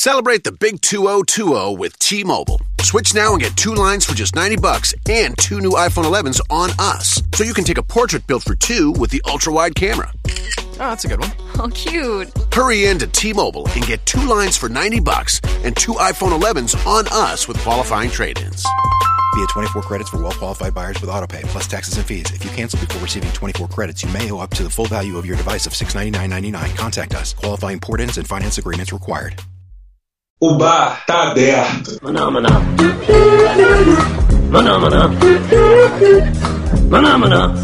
Celebrate the big 2020 with T-Mobile. Switch now and get two lines for just 90 bucks and two new iPhone 11s on us. So you can take a portrait built for two with the ultra-wide camera. Oh, that's a good one. Oh, cute. Hurry in to T-Mobile and get two lines for 90 bucks and two iPhone 11s on us with qualifying trade-ins. Via 24 credits for well-qualified buyers with autopay plus taxes and fees. If you cancel before receiving 24 credits, you may owe up to the full value of your device of $699.99. Contact us. Qualifying port-ins and finance agreements required. O bar tá aberto. Maná, maná. Maná, maná. Maná, maná.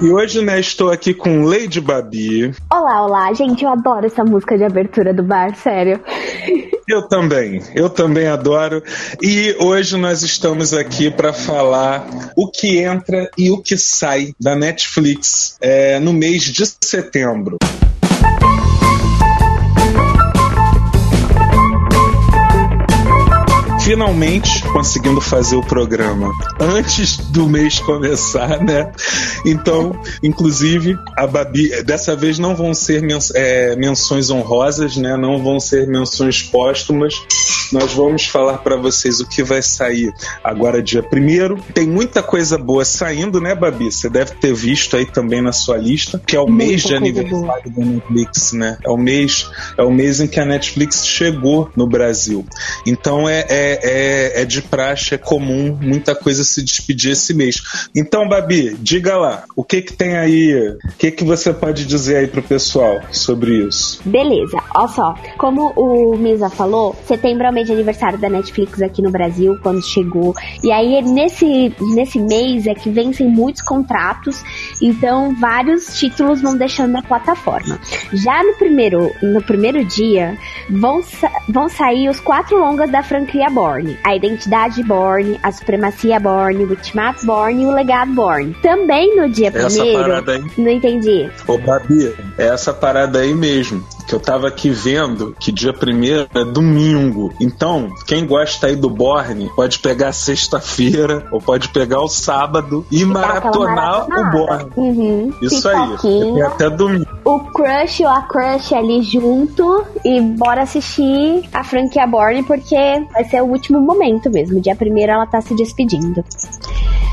E hoje, né, estou aqui com Lady Babi. Olá, olá, gente, eu adoro essa música de abertura do bar, sério. Eu também, eu também adoro. E hoje nós estamos aqui para falar o que entra e o que sai da Netflix é, no mês de setembro. Bye. Finalmente conseguindo fazer o programa antes do mês começar, né? Então, inclusive, a Babi, dessa vez não vão ser é, menções honrosas, né? Não vão ser menções póstumas. Nós vamos falar para vocês o que vai sair agora, dia primeiro. Tem muita coisa boa saindo, né, Babi? Você deve ter visto aí também na sua lista, que é o muita mês de aniversário boa. da Netflix, né? É o mês, é o mês em que a Netflix chegou no Brasil. Então é, é é, é, de praxe, é comum muita coisa se despedir esse mês. Então, Babi, diga lá, o que que tem aí, o que que você pode dizer aí pro pessoal sobre isso? Beleza, olha só, como o Misa falou, setembro é o mês de aniversário da Netflix aqui no Brasil, quando chegou, e aí nesse, nesse mês é que vencem muitos contratos, então vários títulos vão deixando a plataforma. Já no primeiro, no primeiro dia, vão, vão sair os quatro longas da franquia Born. Born, a identidade Born, a supremacia Born, o ultimato Born e o legado Born. Também no dia essa primeiro. Parada aí. Não entendi. Ô, Babi, é essa parada aí mesmo. Que eu tava aqui vendo que dia primeiro é domingo. Então, quem gosta aí do Born pode pegar sexta-feira ou pode pegar o sábado e, e maratonar o Born. Uhum. Isso aí. Até domingo. O crush ou a crush ali junto e bora assistir a franquia Born porque vai ser o último momento mesmo. Dia primeiro ela tá se despedindo.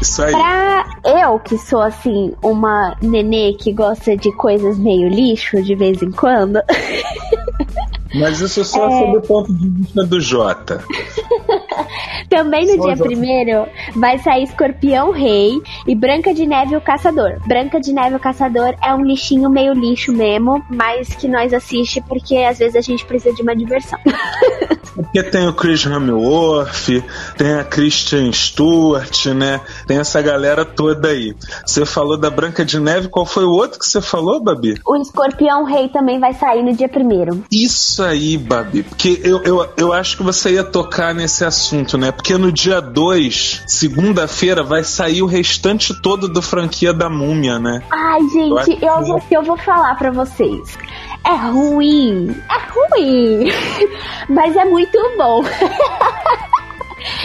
Isso aí. Pra eu, que sou assim, uma nenê que gosta de coisas meio lixo de vez em quando. Mas isso só é... sob o ponto de vista do Jota. Também no dia primeiro vai sair Escorpião Rei e Branca de Neve o Caçador. Branca de Neve o Caçador é um lixinho meio lixo mesmo, mas que nós assiste porque às vezes a gente precisa de uma diversão. Porque tem o Chris Hemsworth, tem a Christian Stewart, né? Tem essa galera toda aí. Você falou da Branca de Neve, qual foi o outro que você falou, Babi? O Escorpião Rei também vai sair no dia primeiro. Isso aí, Babi, porque eu, eu, eu acho que você ia tocar nesse assunto, né? Porque no dia 2, segunda-feira, vai sair o restante todo do franquia da Múmia, né? Ai, gente, eu, eu, vou, eu vou falar para vocês. É ruim, é ruim, mas é muito bom.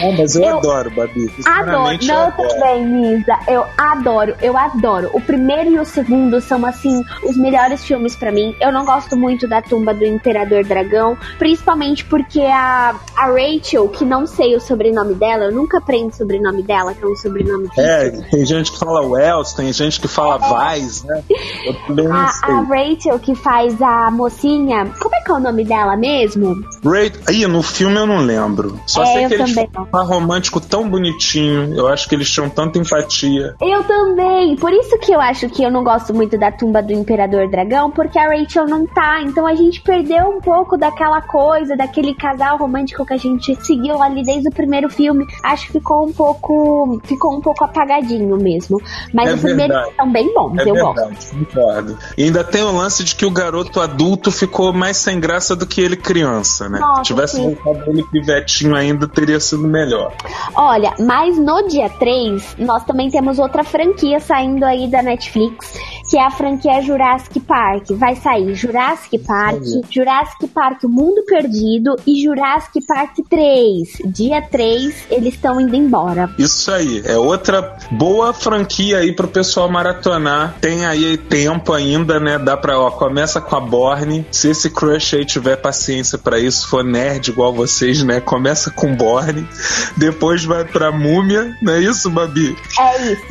Ah, mas eu, eu adoro, Babi. Adoro. Não, também, Misa. Eu adoro, eu adoro. O primeiro e o segundo são, assim, os melhores filmes para mim. Eu não gosto muito da tumba do Imperador Dragão, principalmente porque a, a Rachel, que não sei o sobrenome dela, eu nunca aprendo o sobrenome dela, que é um sobrenome É, tem gente que fala Wells, tem gente que fala é. Vice, né? Eu também não a, sei. A Rachel, que faz a mocinha, como é que é o nome dela mesmo? Ray... Aí, no filme eu não lembro. Só é, sei que eles um par romântico tão bonitinho. Eu acho que eles tinham tanta empatia. Eu também. Por isso que eu acho que eu não gosto muito da tumba do Imperador Dragão, porque a Rachel não tá. Então a gente perdeu um pouco daquela coisa, daquele casal romântico que a gente seguiu ali desde o primeiro filme. Acho que ficou um pouco. Ficou um pouco apagadinho mesmo. Mas é os primeiros são bem bons, é eu verdade, gosto. Concordo. E ainda tem o lance de que o garoto adulto ficou mais sem graça do que ele criança, né? Nossa, Se tivesse voltado ele pivetinho ainda, teria sido melhor. Olha, mas no dia 3, nós também temos outra franquia saindo aí da Netflix, que é a franquia Jurassic Park. Vai sair Jurassic Park, Jurassic Park Mundo Perdido e Jurassic Park 3. Dia 3, eles estão indo embora. Isso aí, é outra boa franquia aí pro pessoal maratonar. Tem aí tempo ainda, né? Dá pra, ó, começa com a Borne. Se esse crush aí tiver paciência para isso, for nerd igual vocês, né? Começa com Borne, depois vai pra Múmia, não é isso, Babi? É isso.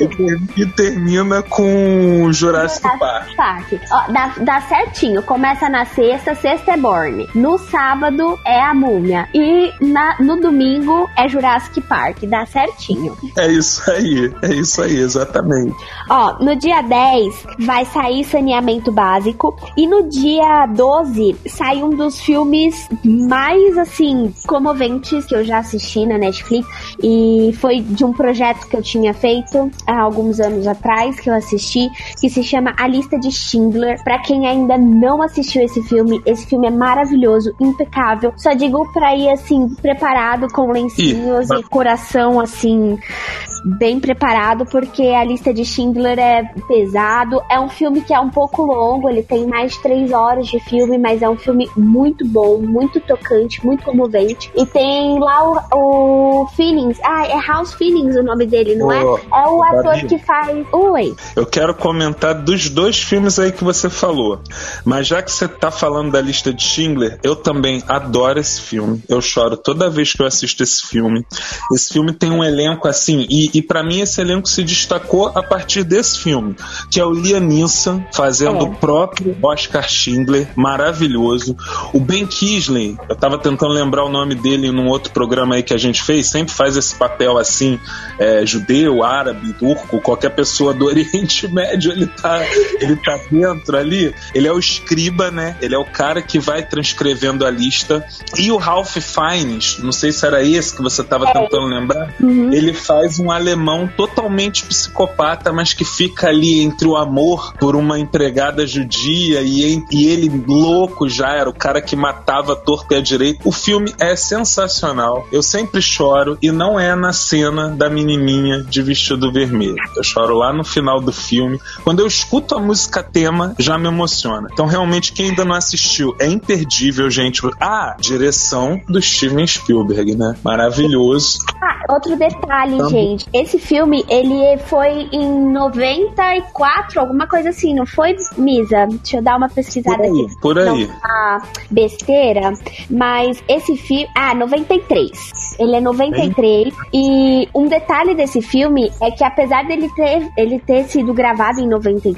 E, e termina com Jurassic, Jurassic Park. Park. Ó, dá, dá certinho. Começa na sexta, sexta é Borne. No sábado é a Múmia. E na, no domingo é Jurassic Park. Dá certinho. É isso aí, é isso aí, exatamente. Ó, no dia 10 vai sair saneamento básico. E no dia 12 sai um dos filmes mais, assim, comoventes que eu já assisti na Netflix. E foi de um projeto que eu tinha feito há alguns anos atrás, que eu assisti, que se chama A Lista de Schindler. Para quem ainda não assistiu esse filme, esse filme é maravilhoso, impecável. Só digo pra ir, assim, preparado com lencinhos e, e coração, assim, bem preparado, porque a lista de Schindler é pesado. É um filme que é um pouco longo, ele tem mais de três horas de filme, mas é um filme muito bom, muito tocante, muito comovente. E tem lá o, o Feelings, ah, é House Feelings o nome dele, não é? É o ator que faz. Oi. Eu quero comentar dos dois filmes aí que você falou, mas já que você tá falando da lista de Schindler, eu também adoro esse filme. Eu choro toda vez que eu assisto esse filme. Esse filme tem um elenco assim, e e, para mim esse elenco se destacou a partir desse filme, que é o Liam Neeson fazendo é. o próprio Oscar Schindler, maravilhoso. O Ben Kisley, eu tava tentando lembrar o nome dele num outro programa aí que a gente fez, sempre faz esse papel assim, é, judeu, árabe, turco, qualquer pessoa do Oriente Médio, ele tá, ele tá dentro ali. Ele é o escriba, né? Ele é o cara que vai transcrevendo a lista. E o Ralph Fiennes, não sei se era esse que você tava é. tentando lembrar, uhum. ele faz um alemão totalmente psicopata, mas que fica ali entre o amor por uma empregada judia e, e ele louco já, era o cara que matava a torta e a direita. O filme é sensacional. Eu sempre choro e não é na cena da menininha de vestido vermelho. Eu choro lá no final do filme. Quando eu escuto a música tema, já me emociona. Então, realmente, quem ainda não assistiu, é imperdível, gente. Ah, direção do Steven Spielberg, né? Maravilhoso. Ah, outro detalhe, então, gente. Esse filme, ele foi em 94, alguma coisa assim, não foi, Misa? Deixa eu dar uma pesquisada por aí, aqui. Por aí. Não besteira, mas esse filme. Ah, 93. Ele é 93. E um detalhe desse filme é que, apesar dele ter, ele ter sido gravado em 93,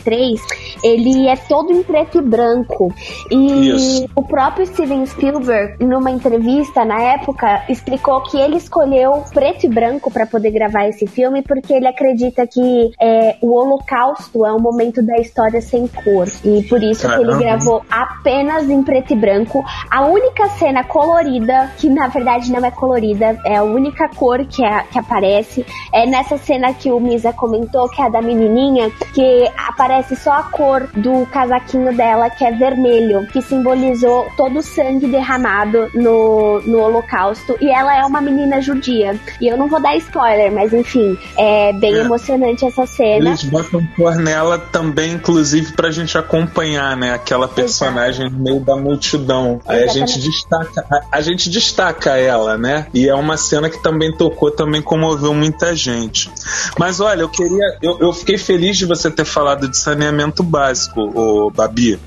ele é todo em preto e branco. E Isso. o próprio Steven Spielberg, numa entrevista na época, explicou que ele escolheu preto e branco para poder gravar esse filme porque ele acredita que é, o Holocausto é um momento da história sem cor. E por isso Caramba. que ele gravou apenas em preto e branco. A única cena colorida, que na verdade não é colorida, é a única cor que, é, que aparece, é nessa cena que o Misa comentou, que é a da menininha, que aparece só a cor do casaquinho dela, que é vermelho, que simbolizou todo o sangue derramado no, no Holocausto. E ela é uma menina judia. E eu não vou dar spoiler, mas enfim, é bem é. emocionante essa cena. Eles botam cor nela também, inclusive, pra gente acompanhar, né? Aquela personagem Exato. no meio da multidão. Aí a gente destaca, a, a, gente destaca ela, né? E é uma cena que também tocou, também comoveu muita gente. Mas olha, eu queria. Eu, eu fiquei feliz de você ter falado de saneamento básico, o Babi.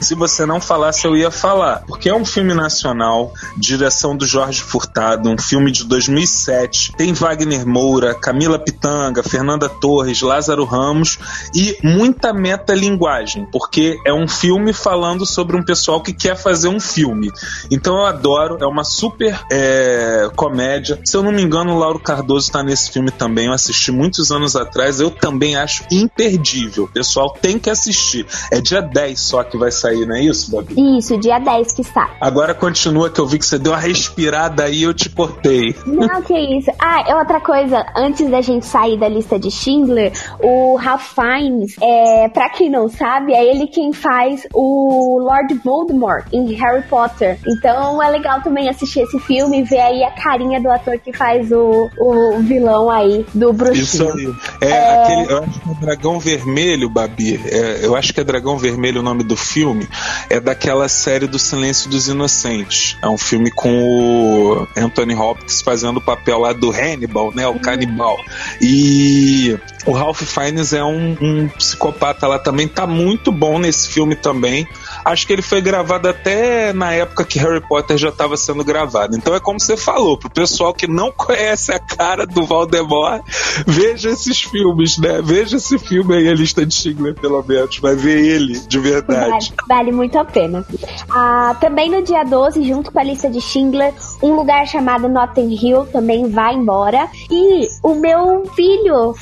Se você não falasse, eu ia falar. Porque é um filme nacional, direção do Jorge Furtado, um filme de 2007. Tem Wagner Moura, Camila Pitanga, Fernanda Torres, Lázaro Ramos e muita metalinguagem, porque é um filme falando sobre um pessoal que quer fazer um filme. Então eu adoro, é uma super é, comédia. Se eu não me engano, o Lauro Cardoso está nesse filme também. Eu assisti muitos anos atrás, eu também acho imperdível. O pessoal tem que assistir. É dia 10 só que vai sair, não é isso, Babi? Isso, dia 10 que está. Agora continua que eu vi que você deu uma respirada aí eu te cortei. Não, que isso. isso. Ah, é outra coisa, antes da gente sair da lista de Schindler, o Ralph Fiennes, é, pra quem não sabe, é ele quem faz o Lord Voldemort em Harry Potter. Então é legal também assistir esse filme e ver aí a carinha do ator que faz o, o vilão aí do bruxinho. Isso aí. É, é... aquele, eu acho que é Dragão Vermelho, Babi. É, eu acho que é Dragão Vermelho o nome do filme. É daquela série do Silêncio dos Inocentes. É um filme com o Anthony Hopkins fazendo o papel lá do Hannibal, né? O canibal. E o Ralph Fiennes é um, um, psicopata lá também, tá muito bom nesse filme também. Acho que ele foi gravado até na época que Harry Potter já estava sendo gravado. Então é como você falou, pro pessoal que não conhece a cara do Voldemort, veja esses filmes, né? Veja esse filme aí, a lista de Schindler, pelo menos, vai ver ele de verdade. Vale, vale muito a pena. Ah, também no dia 12, junto com a lista de Schindler, um lugar chamado Notting Hill também vai embora. E o meu filho,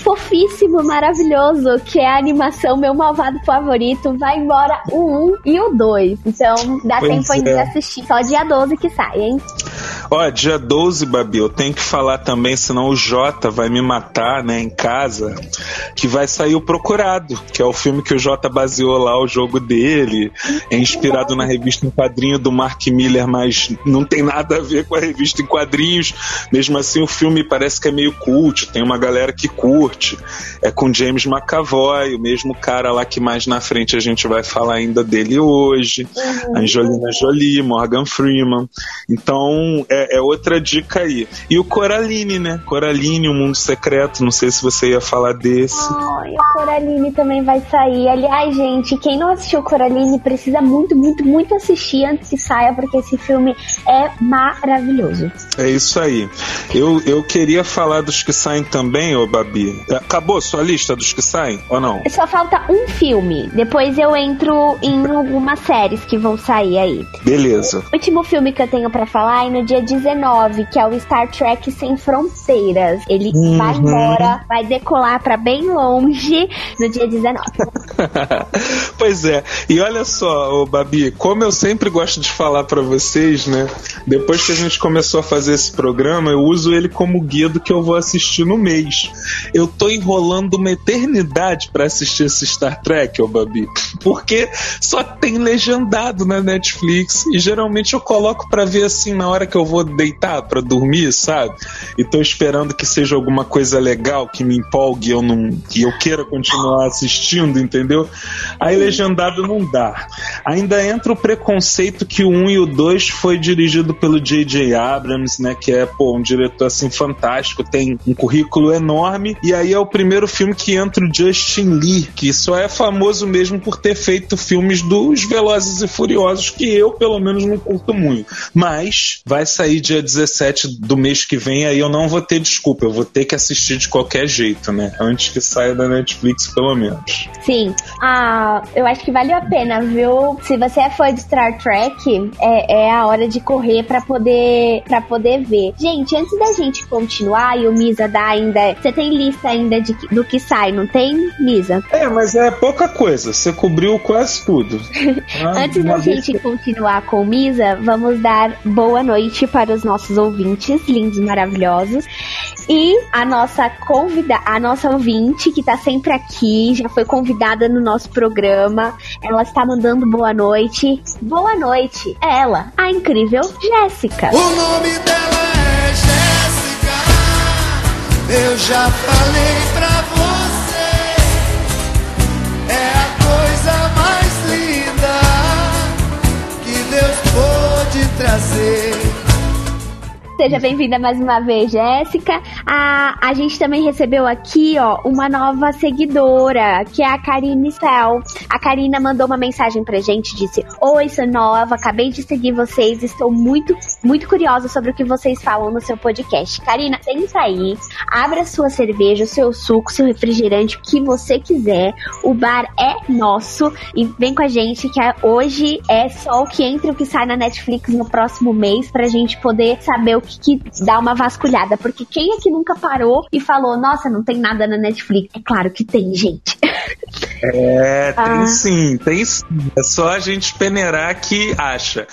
fofíssimo, maravilhoso, que é a animação Meu Malvado Favorito, vai embora o 1 e o 2. Então dá pois tempo ainda é. de assistir. Só dia 12 que sai, hein? Ó, dia 12, Babi, eu tenho que falar também, senão o Jota vai me matar, né, em casa, que vai sair o Procurado, que é o filme que o Jota baseou lá o jogo dele, é inspirado na revista em quadrinho do Mark Miller, mas não tem nada a ver com a revista em quadrinhos. Mesmo assim, o filme parece que é meio cult, tem uma galera que curte. É com James McAvoy, o mesmo cara lá que mais na frente a gente vai falar ainda dele hoje. Uhum. Angelina Jolie, Morgan Freeman. Então, é, é, outra dica aí. E o Coraline, né? Coraline, o Mundo Secreto, não sei se você ia falar desse. Ai, o Coraline também vai sair. Aliás, gente, quem não assistiu Coraline precisa muito, muito, muito assistir antes que saia, porque esse filme é maravilhoso. É isso aí. Eu, eu queria falar dos que saem também, ô Babi. Acabou sua lista dos que saem ou não? Só falta um filme. Depois eu entro em algumas séries que vão sair aí. Beleza. O último filme que eu tenho para falar é no dia 19, que é o Star Trek Sem Fronteiras. Ele uhum. vai embora, vai decolar para bem longe no dia 19. pois é. E olha só, ô Babi, como eu sempre gosto de falar para vocês, né? Depois que a gente começou a fazer esse programa, eu uso ele como guia do que eu vou assistir no mês. Eu tô enrolando uma eternidade para assistir esse Star Trek, ô Babi, porque só tem legendado na Netflix e geralmente eu coloco para ver assim na hora que eu vou deitar para dormir, sabe? E tô esperando que seja alguma coisa legal que me empolgue, eu não, que eu queira continuar assistindo, entendeu? Aí legendado não dá. Ainda entra o preconceito que o 1 e o 2 foi dirigido pelo J.J. Abrams, né, que é pô, um diretor assim fantástico, tem um currículo enorme e aí é o primeiro filme que entra o Justin Lee, que só é famoso mesmo por ter feito filmes dos Velozes e Furiosos, que eu, pelo menos, não curto muito. Mas vai sair dia 17 do mês que vem, aí eu não vou ter desculpa, eu vou ter que assistir de qualquer jeito, né? Antes que saia da Netflix, pelo menos. Sim. Ah, eu acho que valeu a pena, viu? Se você é fã de Star Trek, é, é a hora de correr para poder para poder ver. Gente, antes da gente continuar e o Misa dá ainda. Você tem lista ainda de, do que sai, não tem, Misa? É, mas é pouca coisa. Você cobriu quase tudo. Ah, Antes da gente que... continuar com Misa, vamos dar boa noite para os nossos ouvintes, lindos, maravilhosos. E a nossa convida, a nossa ouvinte que está sempre aqui, já foi convidada no nosso programa. Ela está mandando boa noite. Boa noite. É ela, a incrível Jéssica. O nome dela é Jéssica. Eu já falei pra Seja bem-vinda mais uma vez, Jéssica. A, a gente também recebeu aqui, ó, uma nova seguidora, que é a Karine Cel. A Karina mandou uma mensagem pra gente, disse: Oi, sou nova, acabei de seguir vocês, estou muito, muito curiosa sobre o que vocês falam no seu podcast. Karina, entra aí, abra sua cerveja, o seu suco, seu refrigerante, o que você quiser. O bar é nosso e vem com a gente que hoje é só o que entra e o que sai na Netflix no próximo mês pra gente poder saber o que, dá uma vasculhada. Porque quem é que nunca parou e falou, nossa, não tem nada na Netflix? É claro que tem, gente. É, tem Ah. sim, tem sim. É só a gente peneirar que acha.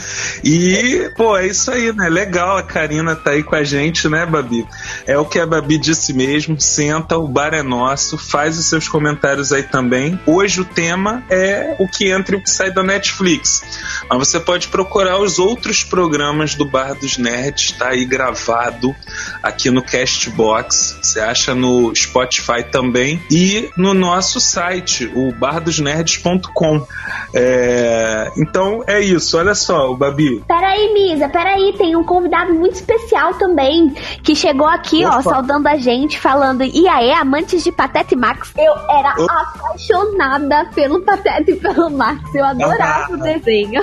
E, pô, é isso aí, né? Legal a Karina tá aí com a gente, né, Babi? É o que a Babi disse mesmo. Senta, o bar é nosso, faz os seus comentários aí também. Hoje o tema é o que entra e o que sai da Netflix. Mas você pode procurar os outros programas do Bar dos Nerds, tá aí gravado aqui no Castbox. Você acha no Spotify também e no nosso site, o bardosnerds.com. É, então é isso, olha só, o Babi. Peraí, Misa, peraí, tem um convidado muito especial também, que chegou aqui, ó, Opa. saudando a gente, falando, e aí, amantes de Patete e Max? Eu era apaixonada pelo Patete e pelo Max, eu adorava o desenho.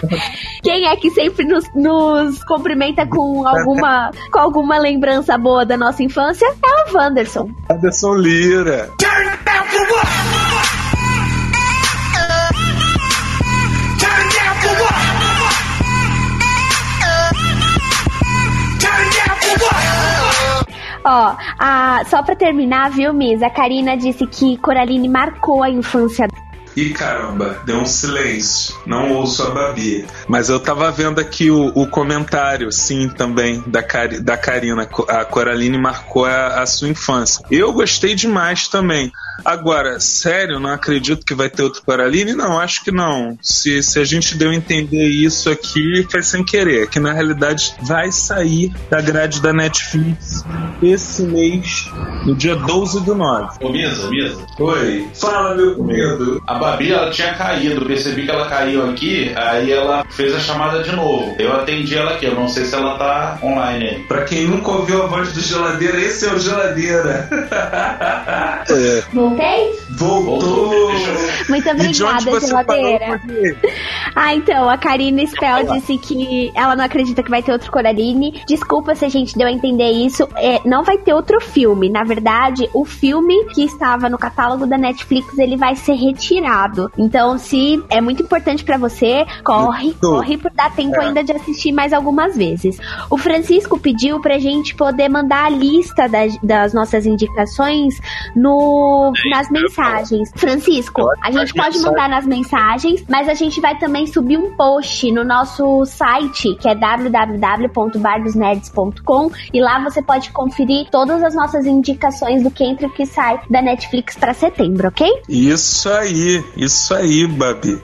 Quem é que sempre nos, nos cumprimenta com alguma, com alguma lembrança boa da nossa infância? É o Wanderson. Anderson Lira. Ó, a, só pra terminar, viu, Misa? A Karina disse que Coraline marcou a infância Ih, caramba, deu um silêncio. Não ouço a Babi. Mas eu tava vendo aqui o, o comentário, sim, também, da, Cari, da Karina. A Coraline marcou a, a sua infância. Eu gostei demais também. Agora, sério, não acredito que vai ter outro Coraline? Não, acho que não. Se, se a gente deu a entender isso aqui, foi sem querer. Que na realidade vai sair da grade da Netflix esse mês, no dia 12 do 9. Ô, Misa, Misa. Oi. Fala, meu. A Babi, ela tinha caído. Percebi que ela caiu aqui, aí ela fez a chamada de novo. Eu atendi ela aqui, eu não sei se ela tá online aí. Pra quem nunca ouviu a voz do Geladeira, esse é o Geladeira. Voltei? Voltou! Muito obrigada, geladeira. Ah, então, a Karina Spell disse que ela não acredita que vai ter outro Coraline. Desculpa se a gente deu a entender isso. É, não vai ter outro filme. Na verdade, o filme que estava no catálogo da Netflix, ele vai ser retirado. Então, se é muito importante pra você, corre, Muito. corre por dar tempo É. ainda de assistir mais algumas vezes. O Francisco pediu pra gente poder mandar a lista das, das nossas indicações no, nas mensagens. Francisco, a gente pode mandar nas mensagens, mas a gente vai também subir um post no nosso site, que é www.bardosnerds.com, e lá você pode conferir todas as nossas indicações do que entra e o que sai da Netflix pra setembro, ok? Isso aí, isso aí, Babi.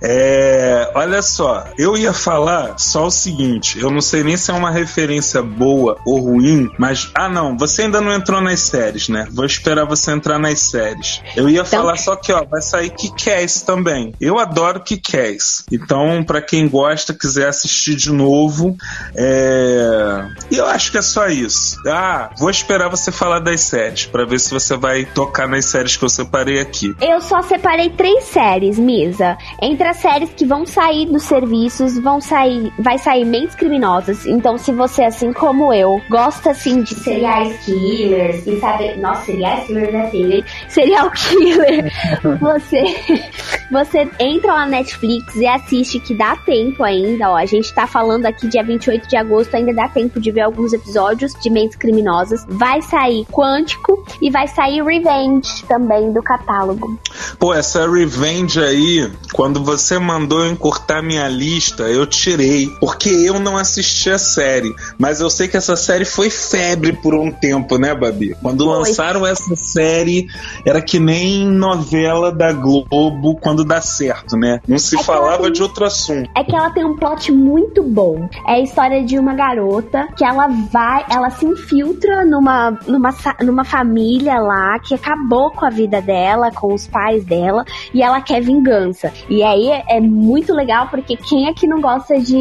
É, olha só, eu ia falar só o seguinte: eu não sei nem se é uma referência boa ou ruim, mas. Ah, não, você ainda não entrou nas séries, né? Vou esperar você entrar nas séries. Eu ia falar só que, ó, vai sair Kikés também. Eu adoro Kikés. Então, pra quem gosta, quiser assistir de novo, é. Eu acho que é só isso. Ah, vou esperar você falar das séries, pra ver se você vai tocar nas séries que eu separei aqui. Eu só separei três séries, Misa. Entre as séries que vão sair dos serviços, vão sair, vai sair Mentes Criminosas. Então, se você, assim como eu, gosta assim de serial killers e sabe, nossa, serial killers é feio, hein? Serial killer. você você entra lá na Netflix e assiste que dá tempo ainda, ó. A gente tá falando aqui dia 28 de agosto, ainda dá tempo de ver alguns episódios de Mentes Criminosas. Vai sair Quântico e vai sair Revenge também do catálogo. Pô, essa Revenge aí, quando você mandou encurtar minha lista, eu tirei. Porque eu não assisti a série. Mas eu sei que essa série foi febre por um tempo, né, Babi? Quando Foi. lançaram essa série, era que nem novela da Globo quando dá certo, né? Não se É falava tem- de outro assunto. é que ela tem um plot muito bom. É a história de uma garota que ela vai, ela se infiltra numa, numa, numa família lá que acabou com a vida dela, com os pais dela, e ela quer vingança. E aí é muito legal porque quem é que não gosta de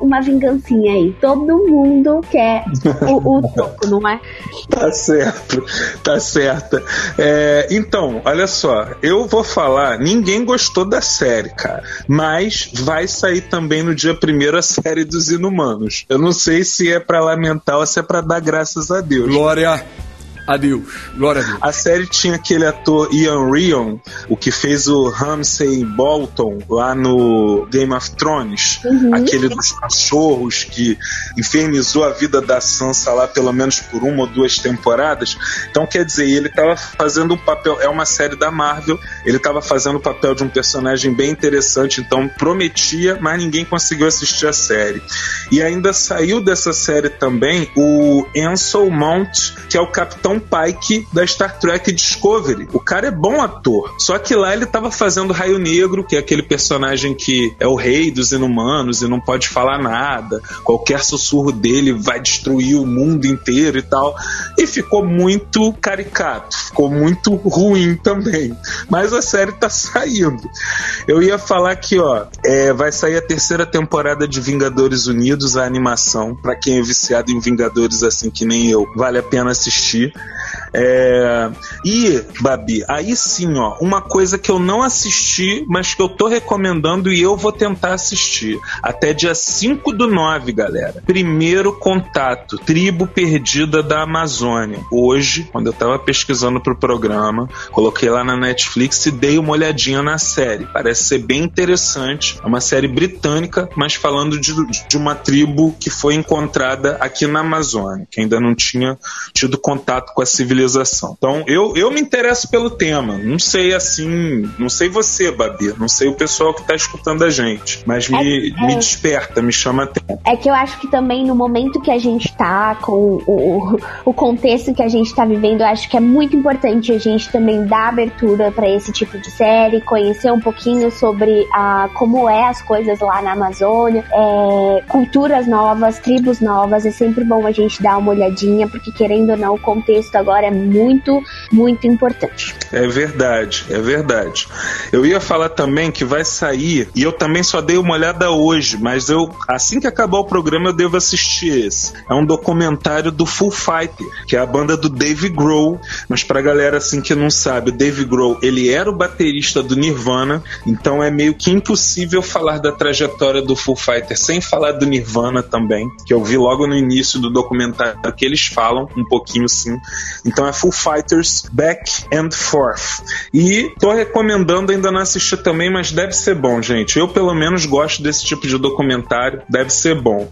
uma vingancinha aí? Todo mundo quer o, o toco, não é? Tá certo, tá certa. É, então, olha só, eu vou falar, ninguém gostou da série, cara. Mas vai sair também no dia primeiro a série dos Inumanos. Eu não sei se é pra lamentar ou se é pra dar graças a Deus. Glória, Adeus. Glória a Deus. A série tinha aquele ator Ian Rion, o que fez o Ramsay Bolton lá no Game of Thrones, Uhum. aquele dos cachorros que infernizou a vida da Sansa lá pelo menos por uma ou duas temporadas. Então, quer dizer, ele estava fazendo um papel, é uma série da Marvel, ele estava fazendo o papel de um personagem bem interessante, então prometia, mas ninguém conseguiu assistir a série. E ainda saiu dessa série também o Ansel Mount, que é o Capitão Pike da Star Trek Discovery. O cara é bom ator, só que lá ele estava fazendo Raio Negro, que é aquele personagem que é o rei dos inumanos e não pode falar nada. Qualquer sussurro dele vai destruir o mundo inteiro e tal. E ficou muito caricato, ficou muito ruim também. Mas a série tá saindo. Eu ia falar que, ó, é, vai sair a terceira temporada de Vingadores Unidos, a animação. Pra quem é viciado em Vingadores assim que nem eu, vale a pena assistir. É, E, Babi, aí sim, ó, uma coisa que eu não assisti, mas que eu tô recomendando e eu vou tentar assistir. Até dia 5 do 9, galera. Primeiro contato, Tribo Perdida da Amazônia. Hoje, quando eu tava pesquisando pro programa, coloquei lá na Netflix e dei uma olhadinha na série. Parece ser bem interessante. É uma série britânica, mas falando de, de uma tribo que foi encontrada aqui na Amazônia, que ainda não tinha tido contato com a civilização. Então, eu, eu me interesso pelo tema. Não sei assim, não sei você, Babi, não sei o pessoal que tá escutando a gente, mas me, É, é. me desperta, me chama a atenção. É que eu acho que também no momento que a gente tá, com o, o contexto que a gente tá vivendo, eu acho que é muito importante a gente também dar abertura para esse tipo de série, conhecer um pouquinho sobre a, como é as coisas lá na Amazônia, é, culturas novas, tribos novas. É sempre bom a gente dar uma olhadinha, porque querendo ou não, o contexto agora é muito, muito importante. É verdade, é verdade. Eu ia falar também que vai sair, e eu também só dei uma olhada hoje, mas eu assim que acabar o programa eu devo assistir esse. É um documentário do Full Fighter, que é a banda do Dave Grohl, mas pra galera assim que não sabe, o Dave Grohl, ele era o baterista do Nirvana, então é meio que impossível falar da trajetória do Full Fighter sem falar do Nirvana também, que eu vi logo no início do documentário que eles falam um pouquinho sim. Então é Full Fighters Back and Forth. E tô recomendando, ainda não assisti também, mas deve ser bom, gente. Eu pelo menos gosto desse tipo de documentário, deve ser bom.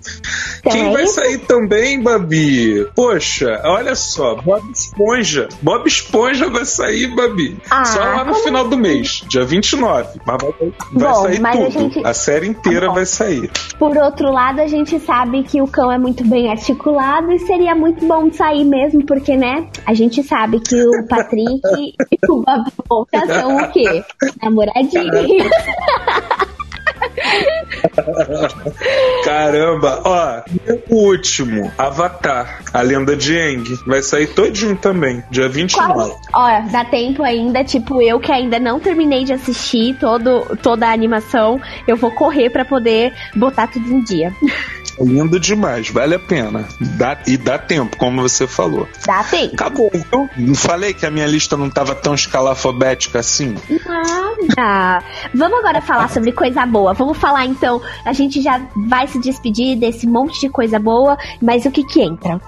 Então Quem vai sair também, Babi? Poxa, olha só, Bob Esponja. Bob Esponja vai sair, Babi. Ah, só lá no final do mês, dia 29. Mas vai, vai Bom, sair mas a tudo. gente- A série inteira bom. vai sair. Por outro lado, a gente sabe que o cão é muito bem articulado e seria muito bom sair mesmo, porque, né? A gente sabe que o Patrick e o Babi Monta são o quê? Namoradinhos. Caramba, ó, o último, Avatar, a lenda de Aang, vai sair todinho também, dia 29. Qual? Ó, dá tempo ainda, tipo, eu que ainda não terminei de assistir todo, toda a animação, eu vou correr pra poder botar tudo em dia. É Lindo demais, vale a pena. Dá, e dá tempo, como você falou. Dá tempo. Acabou, viu? Não falei que a minha lista não tava tão escalafobética assim? Nada. Vamos agora falar sobre coisa boa. Vamos falar então. A gente já vai se despedir desse monte de coisa boa, mas o que que entra?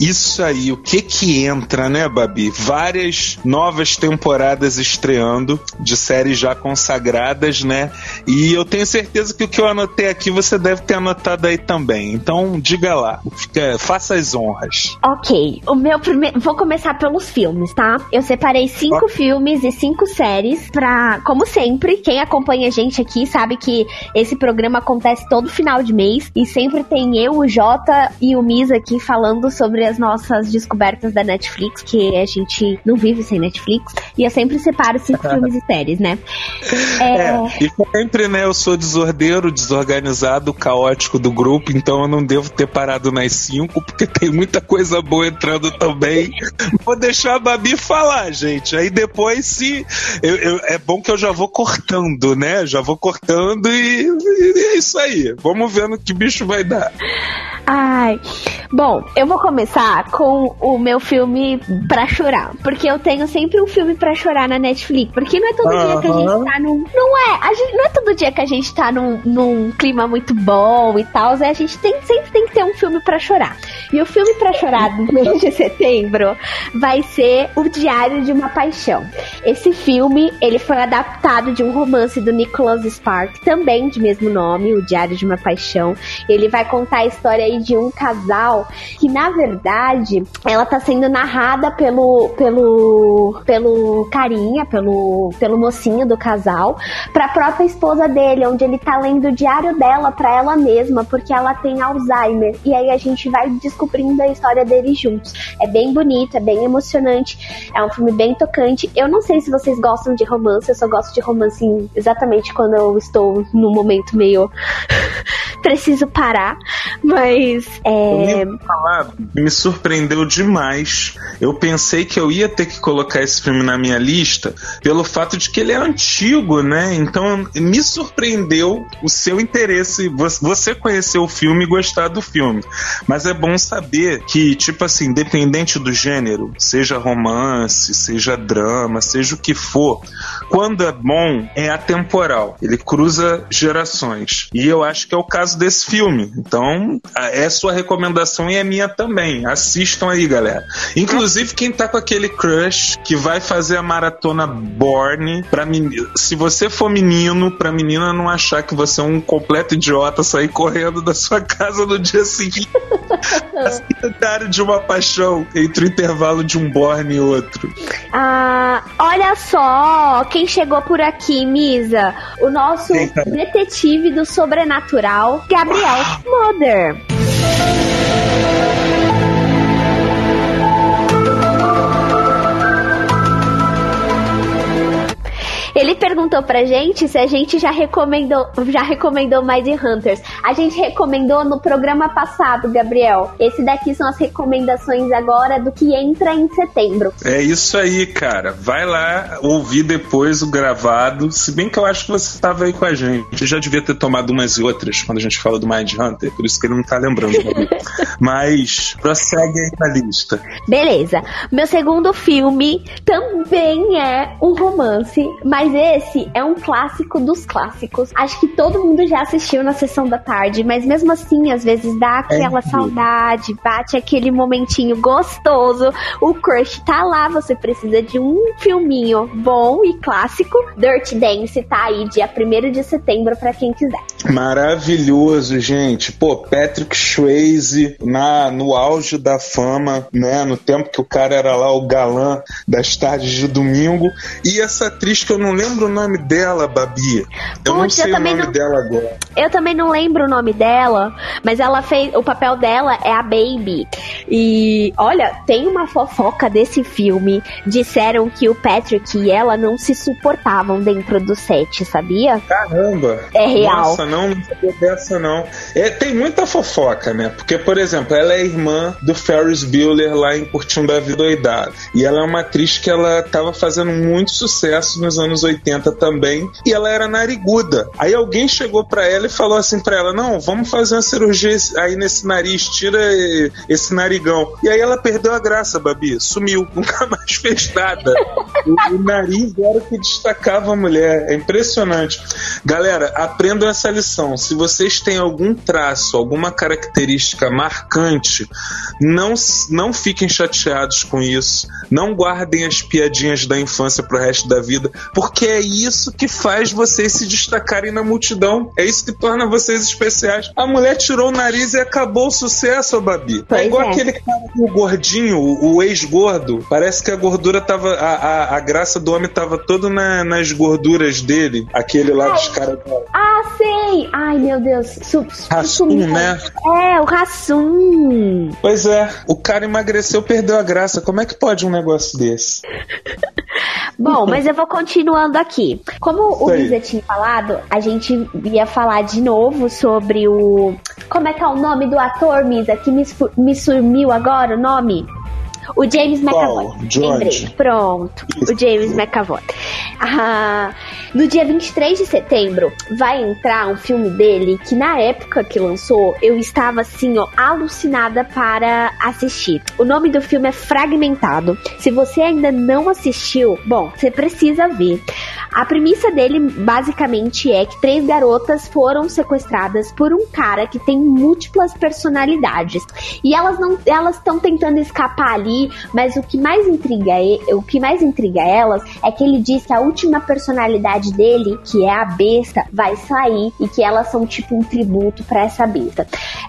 Isso aí, o que que entra, né, Babi? Várias novas temporadas estreando de séries já consagradas, né? E eu tenho certeza que o que eu anotei aqui você deve ter anotado aí também. Então, diga lá, fica, faça as honras. Ok, o meu primeiro. Vou começar pelos filmes, tá? Eu separei cinco filmes e cinco séries pra. Como sempre, quem acompanha a gente aqui sabe que esse programa acontece todo final de mês e sempre tem eu, o Jota e o Misa aqui falando sobre as nossas descobertas da Netflix, que a gente não vive sem Netflix. E eu sempre separo cinco filmes e séries, né? É, e sempre, né, eu sou desordeiro, desorganizado, caótico do grupo, então eu não devo ter parado nas cinco, porque tem muita coisa boa entrando também. Vou deixar a Babi falar, gente. Aí depois, se. eu- eu- é bom que eu já vou cortando, né? Já vou cortando e, e é isso aí. Vamos ver no que bicho vai dar. Ai. Bom, eu vou começar com o meu filme pra chorar. Porque eu tenho sempre um filme pra chorar na Netflix. Porque não é todo dia que a gente tá num. Não é. A gente, não é todo dia que a gente tá num, num clima muito bom e tal. É, a gente tem, sempre tem que ter um filme pra chorar. E o filme pra chorar do mês de setembro vai ser O Diário de uma Paixão. Esse filme, ele foi adaptado de um romance do Nicholas Spark, também de mesmo nome, O Diário de uma Paixão. Ele vai contar a história aí de um casal que, na verdade, ela tá sendo narrada pelo pelo pelo carinha, pelo pelo mocinho do casal, pra própria esposa dele, onde ele tá lendo o diário dela pra ela mesma, porque ela tem Alzheimer. E aí a gente vai descobrindo a história deles juntos. É bem bonito, é bem emocionante, é um filme bem tocante. Eu não sei se vocês gostam de romance, eu só gosto de romance exatamente quando eu estou num momento meio preciso parar, mas é... Eu falar, me surpreendeu demais. Eu pensei que eu ia ter que colocar esse filme na minha lista pelo fato de que ele é antigo, né? Então me surpreendeu o seu interesse, você conhecer o filme e gostar do filme. Mas é bom saber que, tipo assim, independente do gênero, seja romance, seja drama, seja o que for, quando é bom, é atemporal. Ele cruza gerações. E eu acho que é o caso desse filme. Então, é sua recomendação e é minha também. Assistam aí, galera. Inclusive, quem tá com aquele crush que vai fazer a maratona Born, pra menino. Se você for menino, pra menina não achar que você é um completo idiota, sair correndo da sua casa no dia seguinte. Diário de uma paixão entre o intervalo de um Born e outro. Ah, olha só quem chegou por aqui, Misa. O nosso detetive do sobrenatural, Gabriel Mother. Ele perguntou pra gente se a gente já recomendou, já recomendou Mind Hunters. A gente recomendou no programa passado, Gabriel. Esse daqui são as recomendações agora do que entra em setembro. É isso aí, cara. Vai lá ouvir depois o gravado. Se bem que eu acho que você estava aí com a gente. Eu já devia ter tomado umas e outras quando a gente fala do Mind Hunter, por isso que ele não tá lembrando. Mas prossegue aí na lista. Beleza. Meu segundo filme também é um romance, mas mas esse é um clássico dos clássicos. Acho que todo mundo já assistiu na sessão da tarde, mas mesmo assim, às vezes dá aquela é saudade, bate aquele momentinho gostoso. O crush tá lá, você precisa de um filminho bom e clássico. Dirty Dance tá aí dia 1 de setembro para quem quiser. Maravilhoso, gente. Pô, Patrick Swayze na, no auge da fama, né? No tempo que o cara era lá o galã das tardes de domingo. E essa atriz que eu não lembro o nome dela, Babi. Eu Puts, não sei eu o nome não... dela agora. Eu também não lembro o nome dela, mas ela fez. O papel dela é a Baby. E olha, tem uma fofoca desse filme. Disseram que o Patrick e ela não se suportavam dentro do set, sabia? Caramba! É real. Nossa, não, não sabia dessa não. É, tem muita fofoca, né? Porque, por exemplo, ela é irmã do Ferris Bueller lá em Curtindo a Vida Doidada. E ela é uma atriz que ela tava fazendo muito sucesso nos anos 80 também, e ela era nariguda. Aí alguém chegou para ela e falou assim para ela: "Não, vamos fazer uma cirurgia aí nesse nariz, tira esse narigão". E aí ela perdeu a graça, Babi, sumiu, nunca mais fez nada. o, o nariz era o que destacava a mulher. É impressionante. Galera, aprendam essa lição. Se vocês têm algum traço, alguma característica marcante, não não fiquem chateados com isso. Não guardem as piadinhas da infância pro resto da vida, porque porque é isso que faz vocês se destacarem na multidão. É isso que torna vocês especiais. A mulher tirou o nariz e acabou o sucesso, Babi. É pois é igual é. aquele cara, o gordinho, o, ex-gordo. Parece que a gordura tava. A, a, a graça do homem tava toda na, nas gorduras dele. Aquele lá dos caras. Ah, sei! Ai, meu Deus. Su, Rassum, né? É, o Rassum. Pois é. O cara emagreceu, perdeu a graça. Como é que pode um negócio desse? Bom, mas eu vou continuando aqui. Como o Lisa tinha falado, a gente ia falar de novo sobre o. Como é que é o nome do ator, Misa, que me, me sumiu agora o nome? O James McAvoy. Lembrei. Pronto. O James McAvoy. Ah, no dia 23 de setembro vai entrar um filme dele que na época que lançou eu estava assim, ó, alucinada para assistir. O nome do filme é Fragmentado. Se você ainda não assistiu, bom, você precisa ver. A premissa dele basicamente é que três garotas foram sequestradas por um cara que tem múltiplas personalidades. E elas não elas estão tentando escapar ali, mas o que mais intriga o que mais intriga elas é que ele diz que a última personalidade dele, que é a besta, vai sair e que elas são tipo um tributo para essa besta.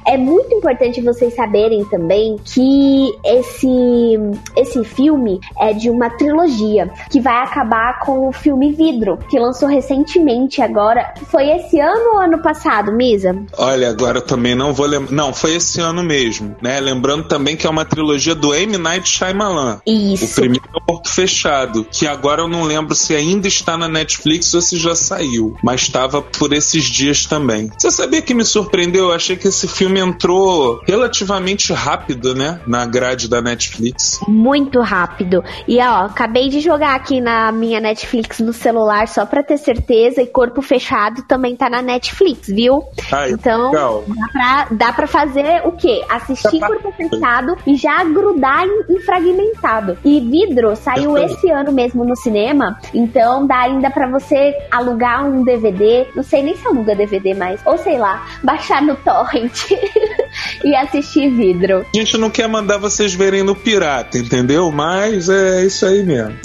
É muito importante vocês saberem também que esse esse filme é de uma trilogia que vai acabar com o filme Vidro, que lançou recentemente agora. Foi esse ano ou ano passado, Misa? Olha, agora eu também não vou lembrar. Não, foi esse ano mesmo, né? Lembrando também que é uma trilogia do M. Night Shyamalan. Isso. O primeiro é o Porto Fechado, que agora eu não lembro se ainda está na Netflix ou se já saiu, mas estava por esses dias também. Você sabia que me surpreendeu? Eu achei que esse filme entrou relativamente rápido, né? Na grade da Netflix. Muito rápido. E ó, acabei de jogar aqui na minha Netflix no celular só pra ter certeza e Corpo Fechado também tá na Netflix, viu? Ai, então, legal. dá pra, dá pra fazer o quê? Assistir Tá Corpo Fechado e já grudar em, em fragmentado. E Vidro saiu esse ano mesmo no cinema, então dá ainda pra você alugar um DVD, não sei nem se aluga DVD mais, ou sei lá, baixar no torrent e assistir Vidro. A gente não quer mandar vocês verem no pirata, entendeu? Mas é isso aí mesmo.